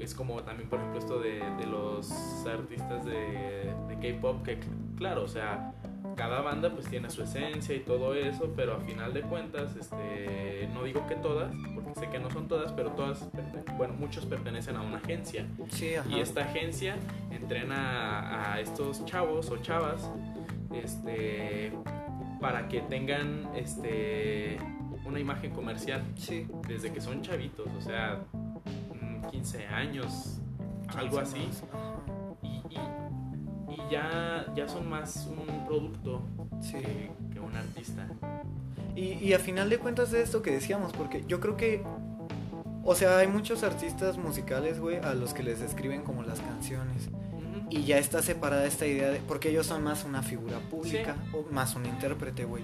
Es como también, por ejemplo, esto de, de los artistas de, de K-pop, que cl- claro, o sea, cada banda pues tiene su esencia y todo eso, pero a final de cuentas, este, no digo que todas, porque sé que no son todas, pero todas, bueno, muchos pertenecen a una agencia. Sí, ajá. Y esta agencia entrena a estos chavos o chavas este, para que tengan este, una imagen comercial Sí. desde que son chavitos, o sea, mm, 15 años, algo Sí, así. Y, ya, ya son más un producto Sí. que, que un artista. Y, y a final de cuentas de esto que decíamos, porque yo creo que, o sea, hay muchos artistas musicales, güey, a los que les escriben como las canciones. Y ya está separada esta idea de, porque ellos son más una figura pública, o más un intérprete, güey.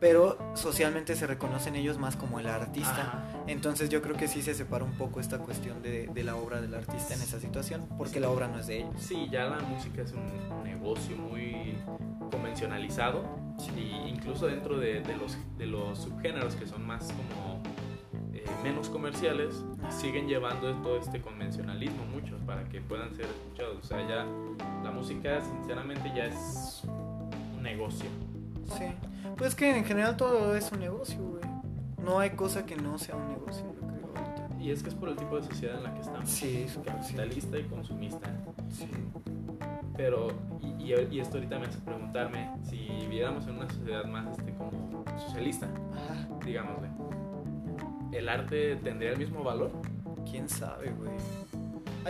Pero socialmente se reconocen ellos más como el artista. Ajá. Entonces yo creo que sí se separa un poco esta cuestión de, de la obra del artista en esa situación, porque la obra no es de ellos. Sí, ya la música es un negocio muy convencionalizado y incluso dentro de, de los, de los subgéneros que son más como eh, menos comerciales, siguen llevando todo este convencionalismo muchos para que puedan ser escuchados. O sea, ya la música sinceramente ya es un negocio. Sí. Pues que en general todo es un negocio, güey. No hay cosa que no sea un negocio, yo creo. ahorita. Y es que es por el tipo de sociedad en la que estamos. Sí. Capitalista y consumista. Sí. Pero, y, y- y esto ahorita me hace preguntarme, si viviéramos en una sociedad más este, como socialista, Ajá. digámosle, ¿el arte tendría el mismo valor? ¿Quién sabe, güey?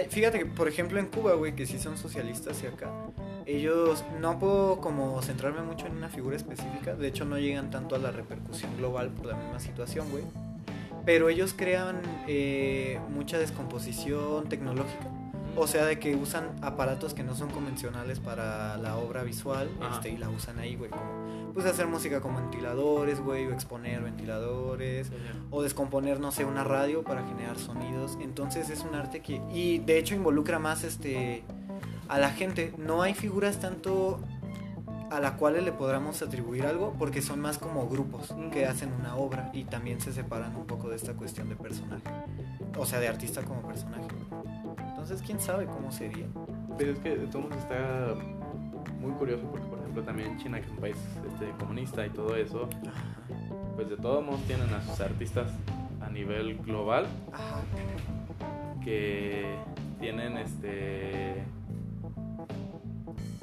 Fíjate que, por ejemplo, en Cuba, güey, que sí son socialistas y acá, ellos no puedo como centrarme mucho en una figura específica, de hecho no llegan tanto a la repercusión global por la misma situación, güey. Pero ellos crean eh, mucha descomposición tecnológica, o sea, de que usan aparatos que no son convencionales para la obra visual este, y la usan ahí, güey, como pues hacer música con ventiladores, güey, o exponer ventiladores, o descomponer, no sé, una radio para generar sonidos. Entonces es un arte que... Y de hecho involucra más este a la gente. No hay figuras tanto a la cual le podamos atribuir algo porque son más como grupos que hacen una obra y también se separan un poco de esta cuestión de personaje. O sea, de artista como personaje. Entonces, ¿quién sabe cómo sería? Pero es que de todos modos está muy curioso porque, por ejemplo, también China, que es un país este, comunista y todo eso, pues de todos modos tienen a sus artistas a nivel global Ajá. que tienen este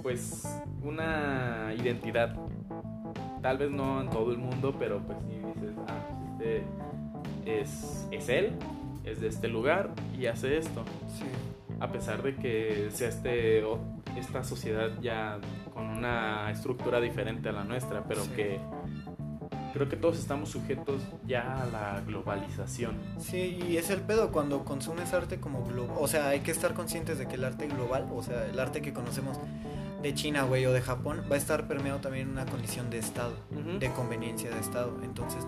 pues una identidad. Tal vez no en todo el mundo, pero pues sí dices, ah, pues, este es, es él, es de este lugar y hace esto. Sí. A pesar de que sea este, esta sociedad ya con una estructura diferente a la nuestra, pero Sí. que creo que todos estamos sujetos ya a la globalización. Sí, y es el pedo cuando consumes arte como global. O sea, hay que estar conscientes de que el arte global, o sea, el arte que conocemos de China, güey, o de Japón, va a estar permeado también en una condición de Estado, de conveniencia de Estado. Entonces,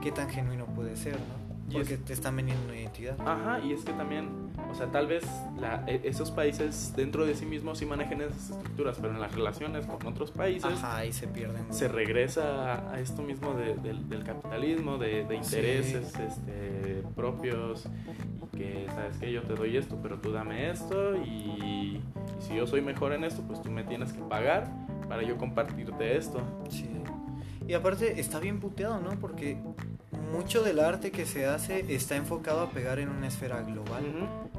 ¿qué tan genuino puede ser, no? Porque es- te están vendiendo una identidad. Ajá, y es que también, o sea, tal vez la- e- esos países dentro de sí mismos sí manejen esas estructuras, pero en las relaciones con otros países Ajá, y se pierden. se regresa a, esto mismo de- del- del capitalismo, de, de Sí. intereses este, propios, y que, ¿sabes que Yo te doy esto, pero tú dame esto, y, y si yo soy mejor en esto, pues tú me tienes que pagar para yo compartirte esto. Sí. Y aparte está bien puteado, ¿no? Porque mucho del arte que se hace está enfocado a pegar en una esfera global.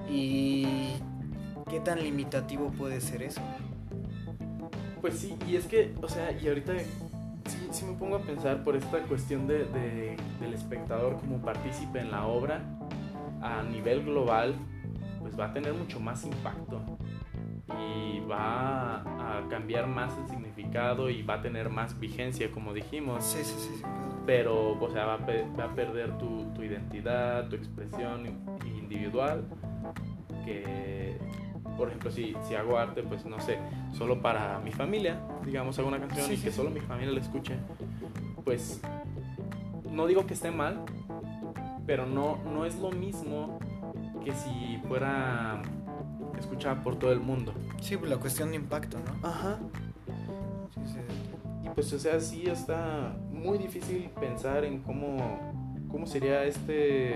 ¿Y qué tan limitativo puede ser eso? Pues sí, y es que, o sea, y ahorita sí, sí me pongo a pensar por esta cuestión de, de- del espectador como partícipe en la obra a nivel global, pues va a tener mucho más impacto y va a cambiar más el significado y va a tener más vigencia, como dijimos. Sí, sí, sí. sí, claro. Pero, o sea, va a, pe- va a perder tu, tu identidad, tu expresión in- individual. Que, por ejemplo, si, si hago arte, pues no sé, solo para mi familia, digamos, hago una canción Sí, y sí, que solo mi familia la escuche, pues no digo que esté mal, pero no, no es lo mismo que si fuera escuchada por todo el mundo. Sí, pues la cuestión de impacto, ¿no? Ajá. Sí, sí. Y pues, o sea, sí está muy difícil pensar en cómo, cómo sería este,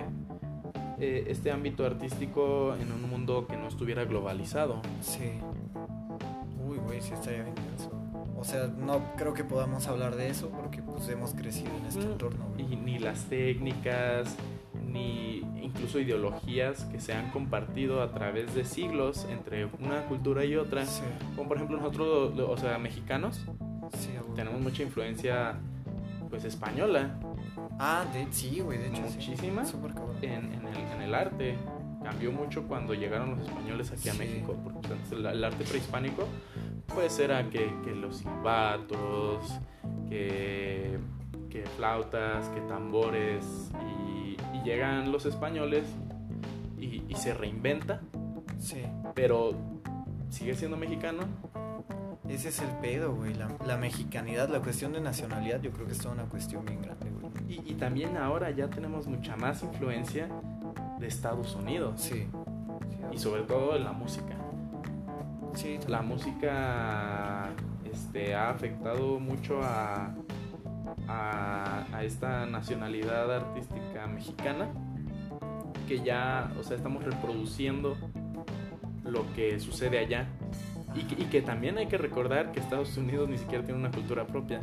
eh, este ámbito artístico en un mundo que no estuviera globalizado. Sí. Uy, güey, sí estaría bien denso. O sea, no creo que podamos hablar de eso porque pues hemos crecido en este Mm. entorno, güey. Y ni las técnicas, ni incluso ideologías que se han compartido a través de siglos entre una cultura y otra. Sí, Como por ejemplo nosotros, o sea, mexicanos, sí, tenemos mucha influencia pues española Ah, de, sí, güey, de hecho. sí. Muchísima. Cabrón. en, en el, en el arte. Cambió mucho cuando llegaron los españoles aquí a Sí. México, porque antes el, el arte prehispánico pues era que, que los silbatos, que, que flautas, que tambores, y, y llegan los españoles y, y se reinventa, Sí. pero sigue siendo mexicano. Ese es el pedo, güey. La, la mexicanidad, la cuestión de nacionalidad, yo creo que es toda una cuestión bien grande, güey. Y, y también ahora ya tenemos mucha más influencia de Estados Unidos, Sí. y sobre todo en la música. Sí, la música este, ha afectado mucho a, a, a esta nacionalidad artística mexicana que ya, o sea, estamos reproduciendo lo que sucede allá y que, y que también hay que recordar que Estados Unidos ni siquiera tiene una cultura propia.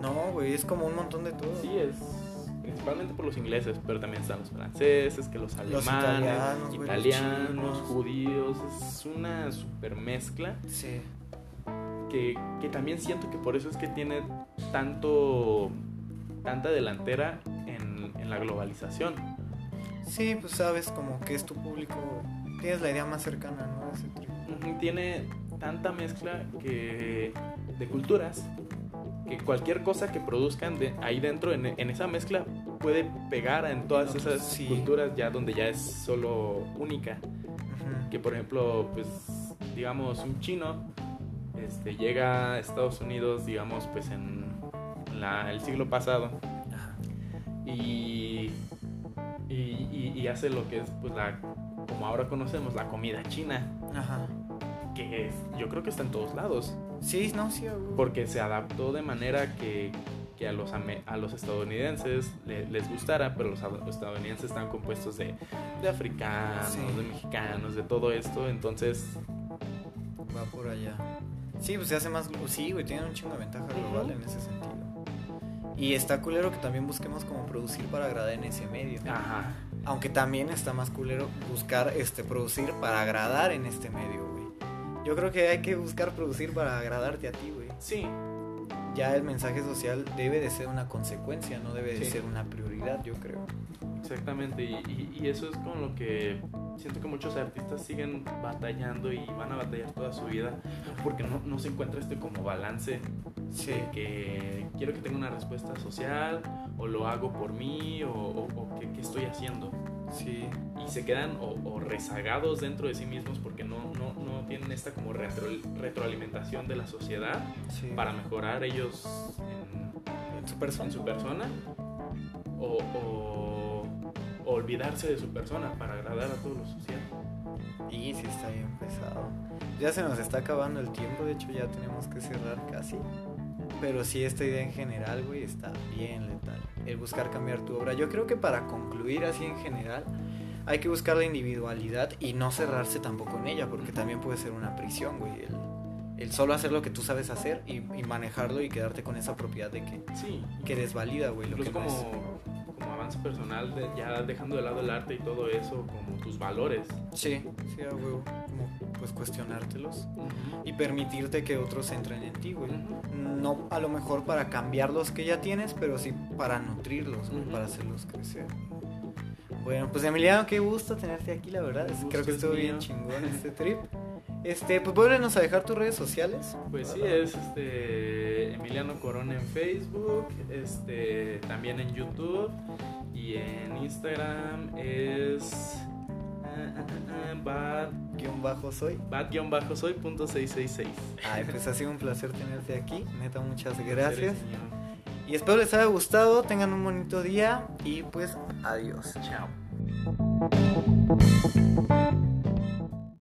No, güey, es como un montón de todo. Sí, es principalmente por los ingleses, pero también están los franceses, que los alemanes, italianos, italianos, judíos, es una super mezcla Sí. Que, que también siento que por eso es que tiene tanto tanta delantera en, en la globalización. Sí, pues sabes como que es tu público. Tienes la idea más cercana, ¿no? Ese Tiene tanta mezcla que de culturas que cualquier cosa que produzcan de ahí dentro en, en esa mezcla puede pegar en todas Otros, esas sí. culturas ya donde ya es solo única. Que por ejemplo, pues digamos un chino este, llega a Estados Unidos, digamos, pues en la- el siglo pasado Ajá. y, y, y- hace lo que es, pues la, como ahora conocemos, la comida china, Ajá. que es- yo creo que está en todos lados, Sí, no, sí, porque se adaptó de manera que, que a, los, a los estadounidenses le- les gustara, pero los, los estadounidenses están compuestos de, de africanos, Sí. de mexicanos, de todo esto, entonces Va por allá. Sí, pues se hace más. Sí, güey, tiene un chingo de ventaja global en ese sentido. Y está culero que también busquemos como producir para agradar en ese medio. Ajá. Aunque también está más culero buscar este producir para agradar en este medio, güey. Yo creo que hay que buscar producir para agradarte a ti, güey. Sí, Ya el mensaje social debe de ser una consecuencia, no debe de Sí. ser una prioridad, yo creo. Exactamente. Y, y- y eso es con lo que siento que muchos artistas siguen batallando y van a batallar toda su vida porque no, no se encuentra este como balance Sí. de que quiero que tenga una respuesta social o lo hago por mí o, o- o qué, qué estoy haciendo. Sí. Y se quedan o, o rezagados dentro de sí mismos porque no, no, no tienen esta como retro- retroalimentación de la sociedad Sí. para mejorar ellos en, En su persona. en su persona o olvidarse de su persona para agradar a todos los social. Y sí está bien pesado. Ya se nos está acabando el tiempo, de hecho ya tenemos que cerrar casi. Pero sí, esta idea en general, güey, está bien letal. El buscar cambiar tu obra. Yo creo que para concluir así en general, hay que buscar la individualidad y no cerrarse tampoco en ella, porque también puede ser una prisión, güey. El, el solo hacer lo que tú sabes hacer y, y manejarlo y quedarte con esa propiedad de que, Sí, que desvalida, güey, lo que no es. Como, avance personal, de- ya dejando de lado el arte y todo eso, como tus valores. Sí, sí, a huevo. Como pues cuestionártelos. y permitirte que otros entren en ti, güey. No a lo mejor para cambiar los que ya tienes, pero sí para nutrirlos, güey, Ujú. para hacerlos crecer. Bueno, pues Emiliano, qué gusto tenerte aquí, la verdad. Creo que es estuvo bien chingón este trip. (laughs) Este, pues vuélvenos a dejar tus redes sociales. Pues sí, es este Emiliano Corona en Facebook, este también en YouTube y en Instagram es ah, ah, ah, bad Guión bajo soy. bad-soy punto 666. Ay, pues ha sido un placer tenerte aquí. Neta, muchas gracias. Y espero les haya gustado. Tengan un bonito día. Y pues, adiós. Chao.